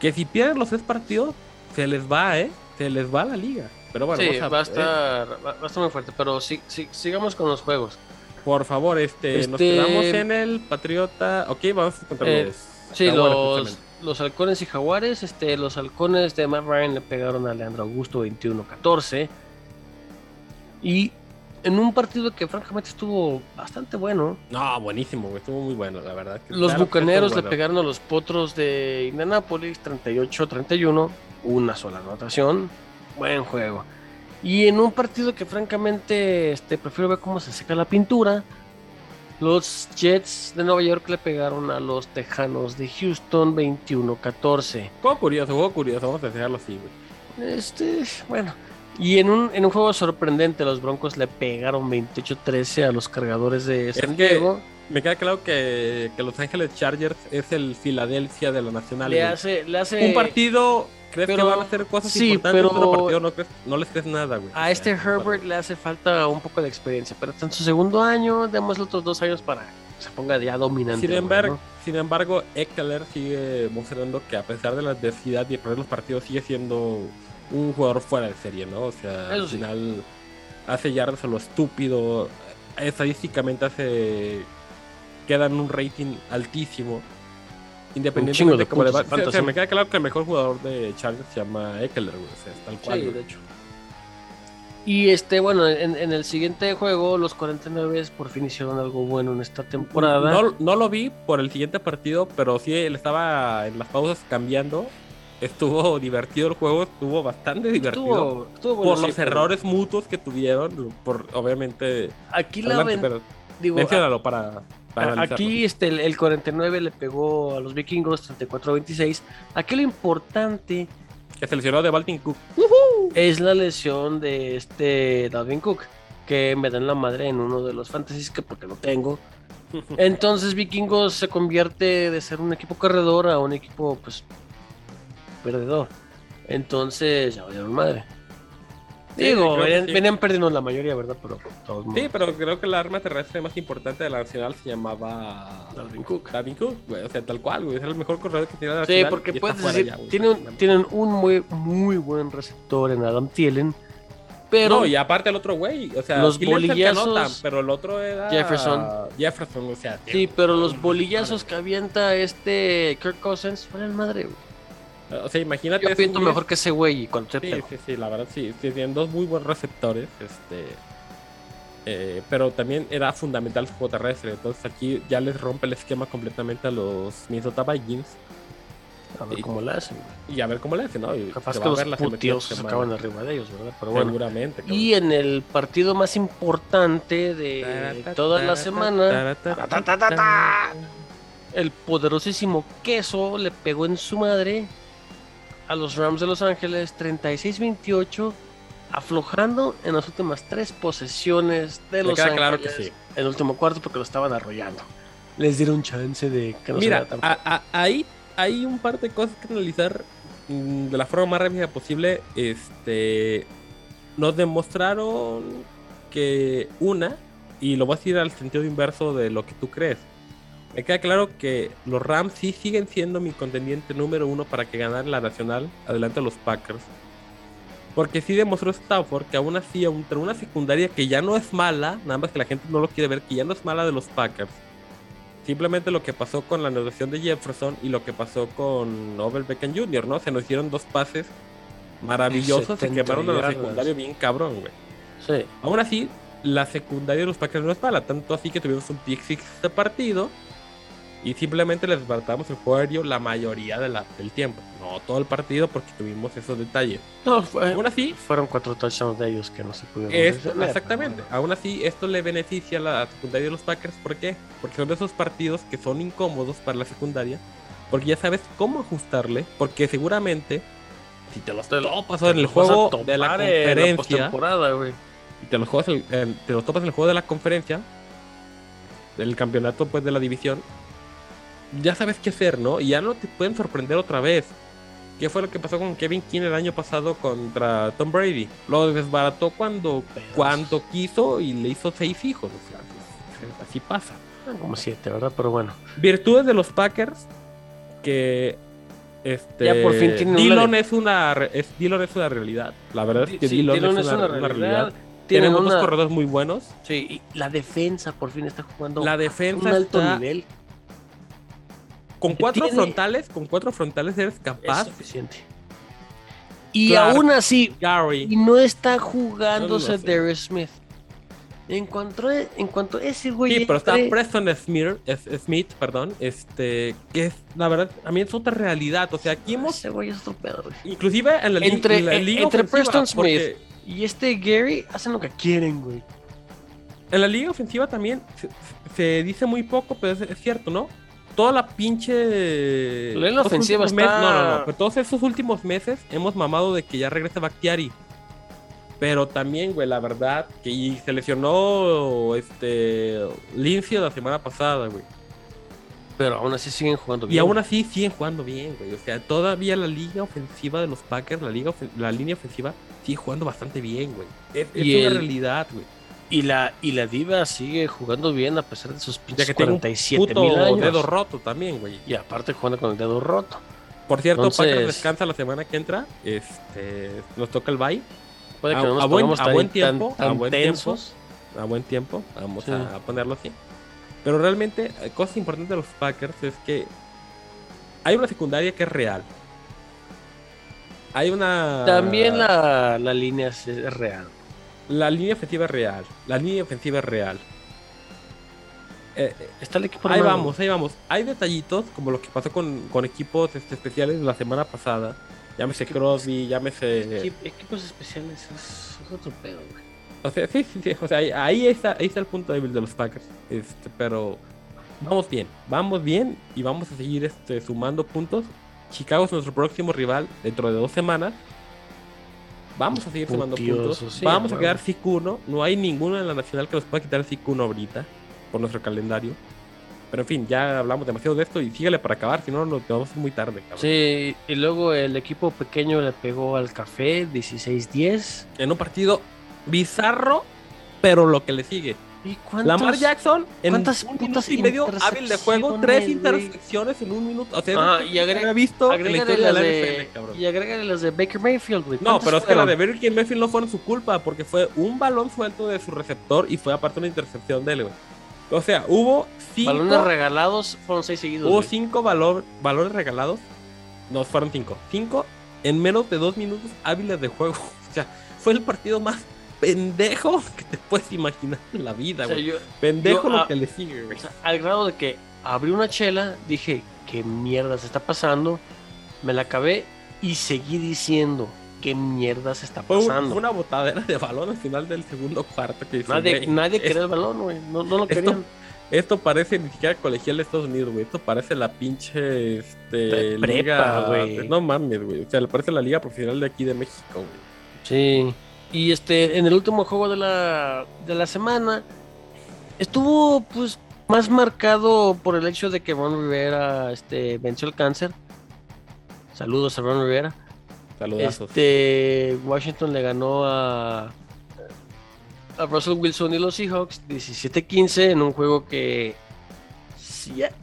Que si pierden los tres partidos, se les va, ¿eh? Se les va la liga. Pero bueno, sí, vamos va, a estar, va, va a estar muy fuerte, pero sí, sí, sigamos con los juegos. Por favor, este, nos Este- quedamos en el Patriota. Ok, vamos contra Eh, los. Sí, Jaguares, los, los halcones y jaguares, este, los halcones de Matt Ryan le pegaron a Leandro Augusto 21-14. Y en un partido que francamente estuvo bastante bueno, No, buenísimo. Estuvo muy bueno, la verdad. los claro bucaneros le pegaron a los potros de Indianapolis 38-31, una sola anotación, buen juego. Y en un partido que francamente este, prefiero ver cómo se seca la pintura, los Jets de Nueva York le pegaron a los Tejanos de Houston 21-14. Juego curioso, juego curioso. Vamos a dejarlo así, güey. Este, bueno. Y en un, en un juego sorprendente, los Broncos le pegaron 28-13 a los cargadores de San Diego. Me queda claro que, que Los Ángeles Chargers es el Filadelfia de la Nacional. Le güey. hace, le hace Un partido, ¿crees que pero- van a hacer cosas sí, importantes? pero- Otro partido no, crees- no les crees nada, güey. A este Herbert le hace falta un poco de experiencia, pero está en su segundo año, démosle otros dos años para que se ponga ya dominante. Sin güey, embargo, ¿no? sin embargo, Eckler sigue mostrando que a pesar de la adversidad y de perder los partidos, sigue siendo un jugador fuera de serie, ¿no? O sea, Eso al sí. final hace yardas a lo estúpido, estadísticamente hace queda en un rating altísimo. Independientemente de cómo le va. O sea, me queda claro que el mejor jugador de Chargers se llama Eckler, güey. O sea, es tal cual. Sí, güey. de hecho. Y este, bueno, en, en el siguiente juego, los 49 por fin hicieron algo bueno en esta temporada. No, no lo vi por el siguiente partido, pero sí él estaba en las pausas cambiando. Estuvo divertido el juego, estuvo bastante divertido. estuvo, estuvo bueno, por sí, los pero errores mutuos que tuvieron, por obviamente. Aquí la Adelante, ven- pero digo, menciónalo para, para. Aquí este, el, el 49 le pegó a los vikingos 34-26. Aquí lo importante Que se lesionó de Cook. es la lesión de este Dalvin Cook, que me dan la madre en uno de los fantasies que porque no tengo. Entonces vikingos se convierte de ser un equipo corredor a un equipo pues perdedor. Entonces ya valieron madre. Digo, venían, sí. venían perdiendo la mayoría, ¿verdad? Pero todos modos. Sí, pero creo que la arma terrestre más importante de la Nacional se llamaba Dalvin Cook. Dalvin Cook, güey. O sea, tal cual, güey. Es el mejor corredor que tiene la Sí, porque puedes decir, ya, güey. tienen, tienen un muy, muy buen receptor en Adam Thielen, pero no, y aparte el otro güey, o sea, Los bolillazos- anota, pero el otro era Jefferson. Jefferson, o sea, sí, pero los bolillazos que avienta este Kirk Cousins, el madre, güey. O sea, imagínate. Yo güeyes- mejor que ese güey se Sí, sí, sí, la verdad sí, tienen dos muy buenos receptores, este, eh, pero también era fundamental su juego terrestre, entonces aquí ya les rompe el esquema completamente a los Minnesota Vikings. A ver Y- cómo la hacen. Y a ver cómo le hacen, ¿no? Y Capaz que a los puteos se acaban arriba de ellos, ¿verdad? Pero bueno. Seguramente. cabrón. Y en el partido más importante de toda la semana, el poderosísimo queso le pegó en su madre a los Rams de Los Ángeles 36-28, aflojando en las últimas tres posesiones de Me Los Ángeles claro que sí. el último cuarto porque lo estaban arrollando. Les dieron chance de que no Mira, tan- a- a- ahí hay un par de cosas que analizar mm, de la forma más rápida posible. Este, nos demostraron que una, y lo voy a decir al sentido inverso de lo que tú crees. Me queda claro que los Rams sí siguen siendo mi contendiente número uno para que ganar la nacional adelante de los Packers. Porque sí demostró Stafford que aún así, entre una secundaria que ya no es mala, nada más que la gente no lo quiere ver, que ya no es mala de los Packers. Simplemente lo que pasó con la negociación de Jefferson y lo que pasó con Odell Beckham Jr., ¿no? Se nos hicieron dos pases maravillosos 70 quemaron a la secundaria bien cabrón, güey. Sí. Aún así, la secundaria de los Packers no es mala, tanto así que tuvimos un pick six este partido y simplemente les desbaratamos el juego aéreo la mayoría de la- del tiempo. No todo el partido porque tuvimos esos detalles. No, fue- Aún así, fueron cuatro touchdowns de ellos que no se pudieron esto, exactamente. pero Aún así, esto le beneficia a la secundaria de los Packers. ¿Por qué? Porque son de esos partidos que son incómodos para la secundaria. Porque ya sabes cómo ajustarle. Porque seguramente, si te los topas bueno, en el juego de la en conferencia, güey. y te los, juegas en- en- te los topas en el juego de la conferencia, del campeonato pues de la división, ya sabes qué hacer, ¿no? Y ya no te pueden sorprender otra vez. ¿Qué fue lo que pasó con Kevin King el año pasado contra Tom Brady? Lo desbarató cuando, cuando quiso y le hizo seis hijos. O sea, pues, así pasa. Eran Como siete, ¿verdad? Pero bueno. Virtudes de los Packers que este Ya por fin tienen una Dillon es una es, Dillon es una realidad. La verdad es que Sí, Dillon, Dillon es, una, una realidad. Tienen Tenemos una- dos corredores muy buenos. Sí, y la defensa por fin está jugando La a defensa un alto está- nivel. Con cuatro Tiene- frontales, con cuatro frontales eres Es capaz. suficiente. Y Clark, aún así, y Gary. no está jugándose No. Darius Smith. En cuanto, a, en cuanto a ese güey. Sí, pero está Preston Smith, es- Smith, perdón, este, que es, la verdad, a mí es otra realidad. O sea, aquí hemos, Ese güey es otro pedo, güey. inclusive en la, li- Entre- en la en- liga entre ofensiva, Preston Smith. porque Y este Gary hacen lo que quieren, güey. En la liga ofensiva también se, se dice muy poco, pero es, es cierto, ¿no? Toda la pinche. La los ofensiva meses- está- No, no, no. Pero todos esos últimos meses hemos mamado de que ya regresa Bakhtiari. Pero también, güey, la verdad, que y se lesionó este. Lincio la semana pasada, güey. Pero aún así siguen jugando bien. Y aún así siguen jugando bien, güey. O sea, todavía la liga ofensiva de los Packers, la, liga la línea ofensiva, sigue jugando bastante bien, güey. Es, una el- realidad, güey. Y la, y la diva sigue jugando bien a pesar de sus Ya pinches que tiene un 47 puto mil años. dedo roto también, güey. Y aparte jugando con el dedo roto. Por cierto, Entonces- Packers descansa la semana que entra. Este, nos toca el bye. Puede que A- no nos a buen- a tan- tiempo, a buen tiempo. A buen tiempo. Vamos Sí. a, a ponerlo así. Pero realmente, eh, cosa importante de los Packers es que hay una secundaria que es real. Hay una. También la, la línea es real. La línea ofensiva es real. La línea ofensiva es real. Eh, eh, Está el equipo ahí armado. vamos, ahí vamos. Hay detallitos como lo que pasó con, con equipos este, especiales la semana pasada. Llámese Crosby, llámese. Equi- equipos especiales es, es otro pedo, güey. O sea, sí, sí, sí. O sea, ahí, ahí está, ahí está el punto débil de los Packers. Este, pero vamos bien, vamos bien y vamos a seguir este, sumando puntos. Chicago es nuestro próximo rival dentro de dos semanas. Vamos a seguir sumando puntos. sí, vamos a quedar SIC1. No hay ninguno en la nacional que nos pueda quitar el SIC1 ahorita por nuestro calendario. Pero en fin, ya hablamos demasiado de esto y síguele para acabar, si no nos vamos muy tarde. cabrón. Sí, y luego el equipo pequeño le pegó al café 16-10. En un partido bizarro, pero lo que le sigue. ¿Y cuántos? Lamar Jackson en cuántas un putas minuto y medio hábil de juego, tres intersecciones en un minuto. O sea, Ah, y agrega- visto en la Agrégale historia de las la de, NFL, y agrégale las de Baker Mayfield, güey. No, ¿Cuántas pero es que la de? Baker Mayfield no fueron su culpa, porque fue un balón suelto de su receptor y fue aparte una intercepción de él, güey. O sea, hubo cinco, Balones regalados fueron seis seguidos. hubo güey. cinco valor, valores regalados. No, fueron cinco. Cinco en menos de dos minutos hábiles de juego. O sea, fue el partido más pendejo que te puedes imaginar en la vida, O sea, güey. yo, pendejo yo, lo ah, que le sigue, güey. o sea, al grado de que abrí una chela, dije, ¿qué mierda se está pasando? me la acabé y seguí diciendo qué mierda se está pasando. fue una botadera de balón al final del segundo cuarto que Nadie, "Güey, nadie es- quería el balón, güey. No, no lo esto- querían. Esto parece ni siquiera colegial de Estados Unidos, güey. Esto parece la pinche este, Pre- prepa, liga. güey. No mames, güey. O sea, le parece la liga profesional de aquí de México, güey. Sí. Y este, en el último juego de la, de la semana, estuvo pues más marcado por el hecho de que Ron Rivera este, venció el cáncer. Saludos a Ron Rivera. Saludazos. Este, Washington le ganó a, a Russell Wilson y los Seahawks 17-15 en un juego que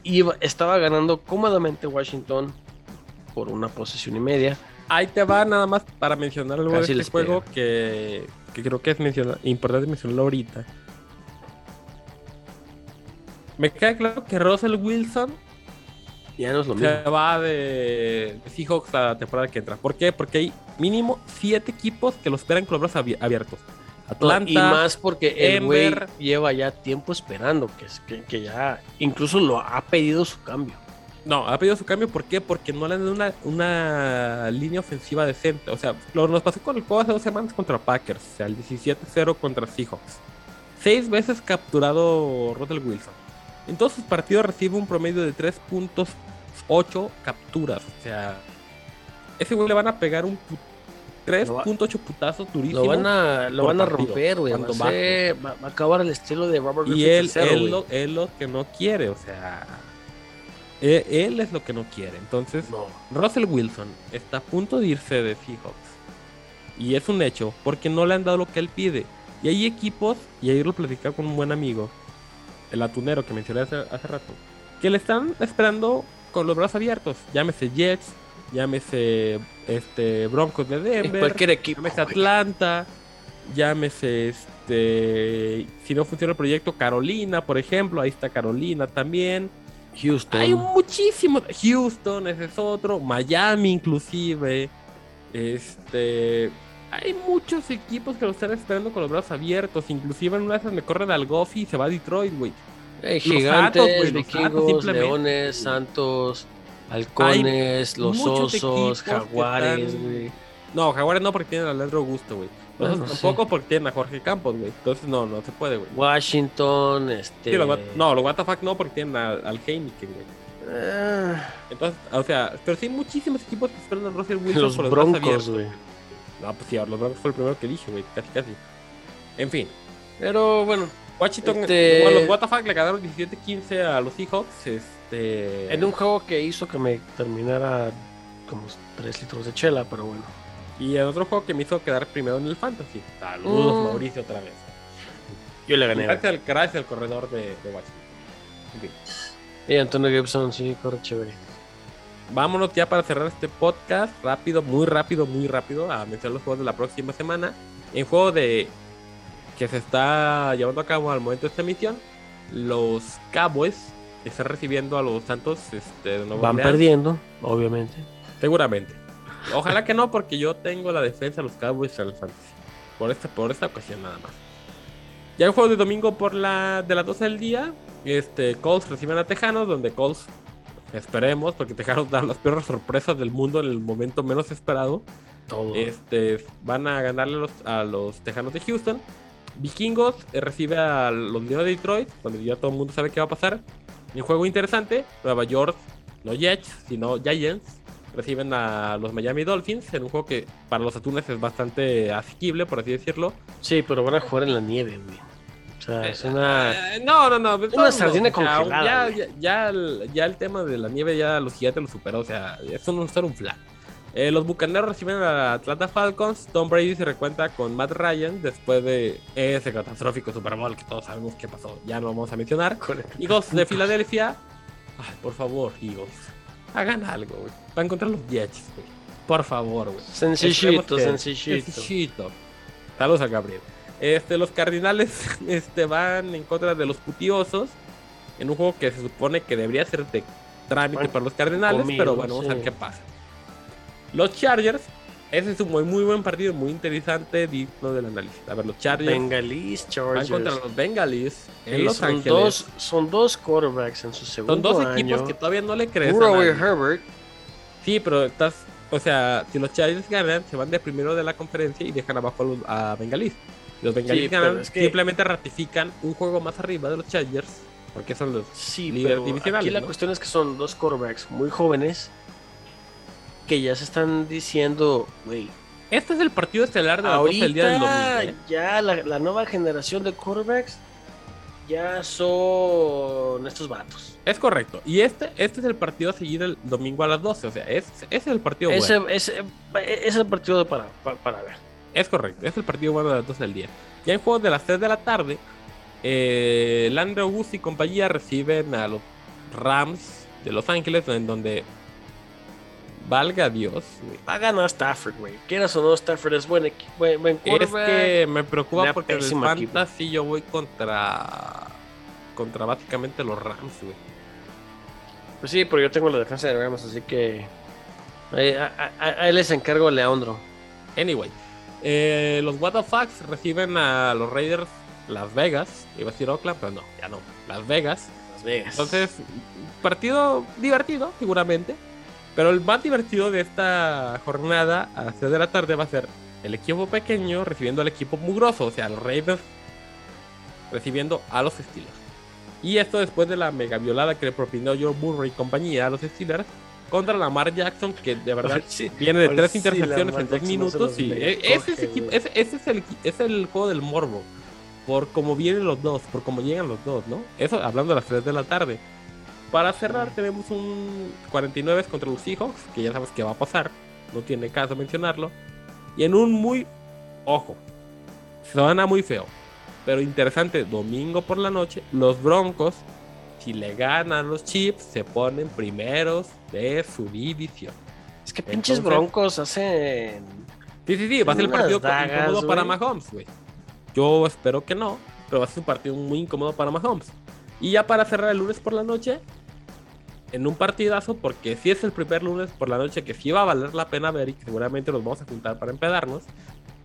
iba, estaba ganando cómodamente Washington por una posesión y media. Ahí te va nada más para mencionar algo Casi de este juego que, que creo que es menciona- importante mencionarlo ahorita. Me queda claro que Russell Wilson Ya no es lo mismo. se va de, Seahawks la temporada que entra. ¿Por qué? Porque hay mínimo siete equipos que lo esperan con los brazos abi- abiertos. Atlanta, y más porque el güey lleva ya tiempo esperando, que, que, que ya incluso lo ha pedido su cambio. No, ha pedido su cambio. ¿Por qué? Porque no le han dado una, una línea ofensiva decente. O sea, lo nos pasó con el juego hace dos semanas contra Packers. O sea, el 17-0 contra Seahawks. Seis veces capturado Russell Wilson. En todos sus partidos recibe un promedio de 3.8 capturas. O sea, ese güey le van a pegar un pu- 3.8 putazos durísimos. Lo van a, lo van a romper, güey. Ser- va- va a acabar el estilo de Robert Y él, él, lo, él lo que no quiere. O sea, él, él es lo que no quiere. Entonces, No. Russell Wilson está a punto de irse de Seahawks. Y es un hecho, porque no le han dado lo que él pide. Y hay equipos, y ahí lo platicaba con un buen amigo, el atunero que mencioné hace, hace rato, que le están esperando con los brazos abiertos. Llámese Jets, llámese este, Broncos de En Denver, cualquier equipo. llámese güey. Atlanta, llámese este, si no funciona el proyecto, Carolina, por ejemplo, ahí está Carolina también. Houston. Hay muchísimos. Houston, ese es otro. Miami, inclusive. Este. Hay muchos equipos que lo están esperando con los brazos abiertos. Inclusive en una de esas me corren al Goffy y se va a Detroit, güey. Gigantes, Santos, vikingos, simplemente, leones, santos, halcones, los osos, jaguares, están-. No, Jaguares no porque tienen a Leandro Augusto, güey. Los Bueno, sí. tampoco porque tienen a Jorge Campos, güey. Entonces no, no se puede, güey. Washington, este. Sí, los Wat- no, los WTF no porque tienen a- al Heineken, güey. Ah, Entonces, o sea, pero sí hay muchísimos equipos que esperan a Russell Wilson los con los broncos, güey. No, pues sí, los Broncos fue el primero que dije, güey. Casi, casi. En fin. Pero bueno, Washington, Este- bueno, los WTF le ganaron 17-15 a los Seahawks. Este. en un juego que hizo que me terminara como 3 litros de chela, pero bueno. Y en otro juego que me hizo quedar primero en el Fantasy. Saludos, Mm. Mauricio, otra vez. Yo le gané. Gracias al, gracias al corredor de, de Washington. Y Antonio Gibson, sí, corre chévere. Vámonos ya para cerrar este podcast. Rápido, muy rápido, muy rápido. A mencionar los juegos de la próxima semana. En juego de. que se está llevando a cabo al momento de esta emisión. Los Cowboys están recibiendo a los Santos este, de Nueva Van Orleans. perdiendo, obviamente. Seguramente. Ojalá que no, porque yo tengo la defensa de los Cowboys el Fantasy. Por esta, por esta ocasión nada más. Ya el juego de domingo por la de las 12 del día. Este, Colts reciben a Tejanos, donde Colts esperemos, porque Tejanos dan las peores sorpresas del mundo en el momento menos esperado. Todo. Este, van a ganarle a los, a los Tejanos de Houston. Vikingos eh, recibe a los Leones de Detroit, donde ya todo el mundo sabe qué va a pasar. Un juego interesante, Nueva York, no Jets, sino Giants, reciben a los Miami Dolphins en un juego que para los atunes es bastante asequible, por así decirlo. Sí, pero van a jugar en la nieve, güey. O sea, es una. Eh, no, no, no. todos sardina congelada, Ya, ya, ya el, ya el tema de la nieve, ya los gigantes lo superó. O sea, eso no es ser un flan. Eh, los bucaneros reciben a Atlanta Falcons. Tom Brady se recuenta con Matt Ryan después de ese catastrófico Super Bowl que todos sabemos qué pasó. Ya no vamos a mencionar. Eagles de Filadelfia. Ay, por favor, Eagles. Hagan algo, güey. Van contra los Jets, güey. Por favor, güey. Sencillito, sencillito. Sencillito. Saludos a Gabriel. Este, los Cardinales este, van en contra de los putiosos. En un juego que se supone que debería ser de trámite Bueno, para los Cardenales. comido, pero bueno, vamos a ver qué pasa. Los Chargers. Ese es un muy, muy buen partido, muy interesante, digno del análisis. A ver, los Chargers Bengalis, van Chargers. contra los Bengalis en Sí, Los son, Ángeles. dos, son dos quarterbacks en su segundo Son dos año. equipos que todavía no le crecen. Herbert. Sí, pero estás, o sea, si los Chargers ganan, se van de primero de la conferencia y dejan abajo a, los, a Bengalis. Los Bengalis Sí, ganan, es que- simplemente ratifican un juego más arriba de los Chargers, porque son los Sí, líderes pero divisionales. aquí la ¿no? cuestión es que son dos quarterbacks muy jóvenes que ya se están diciendo, güey, Este es el partido estelar de las 12 del día del domingo. ahorita ¿eh? ya la, la nueva generación de quarterbacks ya son estos vatos. Es correcto. Y este, este es el partido a seguir el domingo a las 12. O sea, es, ese es el partido Ese, bueno. ese- es el partido para, para, para ver. Es correcto. Es el partido bueno de las 12 del día. Ya en juegos de las 3 de la tarde, eh, Landry August y compañía reciben a los Rams de Los Ángeles, en donde valga Dios. güey. Va a ganar Stafford, güey. Quieras o no, Stafford es buen, buen, buen Es que me preocupa porque en el pésima equipo. fantasy yo voy contra contra básicamente los Rams, güey. Pues sí, pero yo tengo la defensa de Rams, así que ahí, a, a- a él les encargo a Leandro. Anyway, eh, los Fucks reciben a los Raiders Las Vegas. Iba a decir Oakland, pero no, ya no. Las Vegas. Las Vegas. Entonces, partido divertido, seguramente. Pero el más divertido de esta jornada a las 3 de la tarde va a ser el equipo pequeño recibiendo al equipo mugroso, o sea, los Raiders recibiendo a los Steelers. Y esto después de la mega violada que le propinó Joe Burrow y compañía a los Steelers contra Lamar Jackson, que de verdad Sí. viene de tres sí, intercepciones en dos no minutos. los Y e- ese, es equipo- ese- ese es el, es el juego del morbo. Por cómo vienen los dos, por cómo llegan los dos, ¿no? Eso hablando a las 3 de la tarde. Para cerrar, tenemos un 49 contra los Seahawks, que ya sabes que va a pasar. No tiene caso mencionarlo. Y en un muy. Ojo. Suena muy feo. Pero interesante, domingo por la noche, los Broncos, si le ganan los Chips, se ponen primeros de su división. Es que pinches Entonces- broncos hacen. Sí, sí, sí, va a ser el partido dagas, incómodo para. Mahomes, güey. Yo espero que no, pero va a ser un partido muy incómodo para Mahomes. Y ya para cerrar el lunes por la noche, en un partidazo, porque si es el primer lunes por la noche que sí va a valer la pena ver y que seguramente nos vamos a juntar para empedarnos.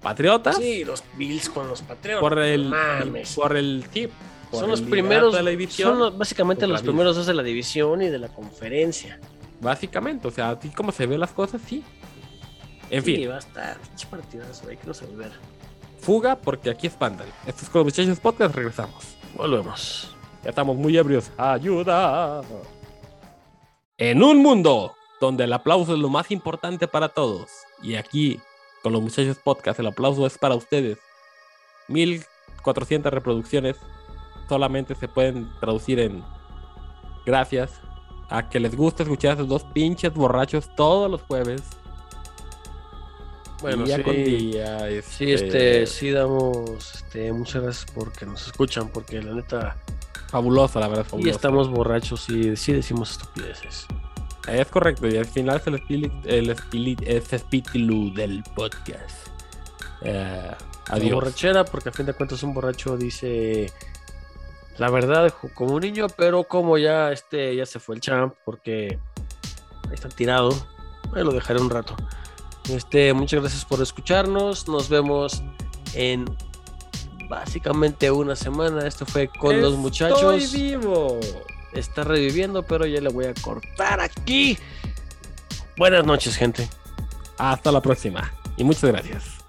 Patriotas, Sí, los Bills con los Patriotas. por el, Mames. por el, sí, por son el los primeros. de la división. son básicamente los primeros dos de la división y de la conferencia. Básicamente, o sea, así como se ven las cosas, sí. En Sí, fin, va a estar. Pinche partidazo, hay que no saber. fuga porque aquí espantan. Esto es con los muchachos podcast, regresamos. Volvemos. Ya estamos muy ebrios. ¡Ayuda! En un mundo donde el aplauso es lo más importante para todos, y aquí, con los muchachos podcast, el aplauso es para ustedes. 1400 reproducciones solamente se pueden traducir en gracias a que les gusta escuchar a esos dos pinches borrachos todos los jueves. Bueno, día sí. con día. Sí, este, sí damos, este, muchas gracias porque nos escuchan, porque la neta, Fabuloso, la verdad. y estamos borrachos y sí decimos estupideces. Es correcto, y al final es el, espíritu, el espíritu, es espíritu del podcast. Eh, adiós. borrachera, porque a fin de cuentas un borracho dice la verdad como un niño, pero como ya este ya se fue el champ porque ahí está tirado, ahí lo dejaré un rato. Este, muchas gracias por escucharnos. Nos vemos en básicamente una semana. Esto fue con los muchachos. Estoy vivo. Está reviviendo, pero ya le voy a cortar aquí. Buenas noches, gente. Hasta la próxima. Y muchas gracias.